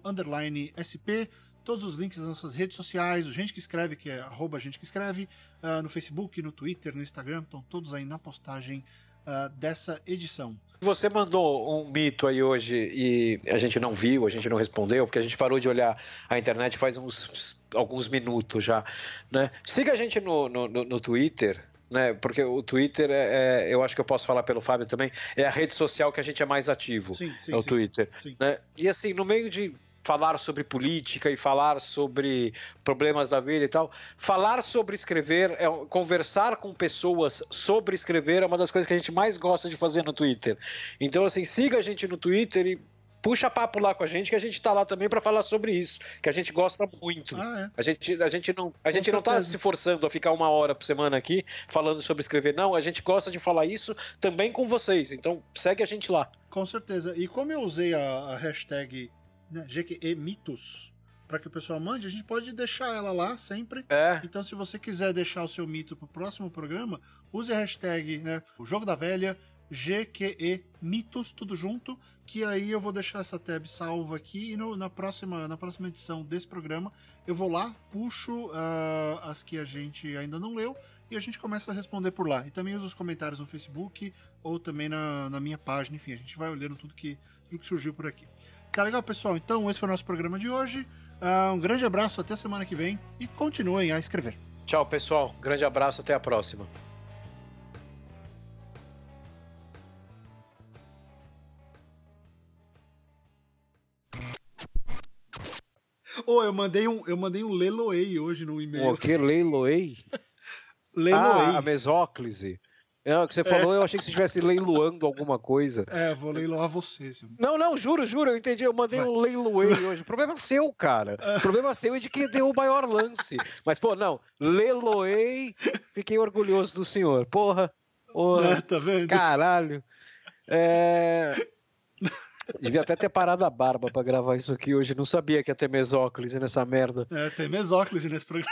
SP. Todos os links das nossas redes sociais, o Gente que Escreve, que é arroba Gente que Escreve, uh, no Facebook, no Twitter, no Instagram, estão todos aí na postagem uh, dessa edição. Você mandou um mito aí hoje e a gente não viu, a gente não respondeu, porque a gente parou de olhar a internet faz uns alguns minutos já, né? Siga a gente no, no, no Twitter, né? Porque o Twitter é, é, eu acho que eu posso falar pelo Fábio também, é a rede social que a gente é mais ativo. Sim, sim, é o sim, Twitter. Né? E assim, no meio de falar sobre política e falar sobre problemas da vida e tal. Falar sobre escrever, é, conversar com pessoas sobre escrever é uma das coisas que a gente mais gosta de fazer no Twitter. Então, assim, siga a gente no Twitter e puxa papo lá com a gente, que a gente está lá também para falar sobre isso, que a gente gosta muito. Ah, é. A gente, a gente não, a gente não tá se forçando a ficar uma hora por semana aqui falando sobre escrever, não. A gente gosta de falar isso também com vocês. Então segue a gente lá. Com certeza. E como eu usei a, a hashtag né, GQE Mitos, para que o pessoal mande, a gente pode deixar ela lá sempre. É. Então, se você quiser deixar o seu mito pro próximo programa, use a hashtag, né, o Jogo da Velha, GQE Mitos, tudo junto, que aí eu vou deixar essa tab salva aqui e no, na, próxima, na próxima edição desse programa eu vou lá, puxo uh, as que a gente ainda não leu e a gente começa a responder por lá. E também usa os comentários no Facebook ou também na, na minha página. Enfim, a gente vai olhando tudo que, tudo que surgiu por aqui. Tá legal, pessoal? Então, esse foi o nosso programa de hoje. Uh, um grande abraço, até semana que vem e continuem a escrever. Tchau, pessoal. Grande abraço, até a próxima. oh, eu mandei um, eu mandei um Leloei hoje no e-mail. O que? Leiloei? Leloei. Ah, a mesóclise. É, o que você falou, é. eu achei que você estivesse leiloando alguma coisa. É, vou leiloar você. Senhor. Não, não, juro, juro, eu entendi. Eu mandei Vai. um leiloei hoje. O problema é seu, cara. É. O problema é seu e de quem deu o maior lance. Mas, pô, não, leiloei, fiquei orgulhoso do senhor. Porra. porra é, tá vendo? Caralho. É... Devia até ter parado a barba para gravar isso aqui hoje. Não sabia que ia ter mesóclise nessa merda. É, tem mesóclise nesse programa.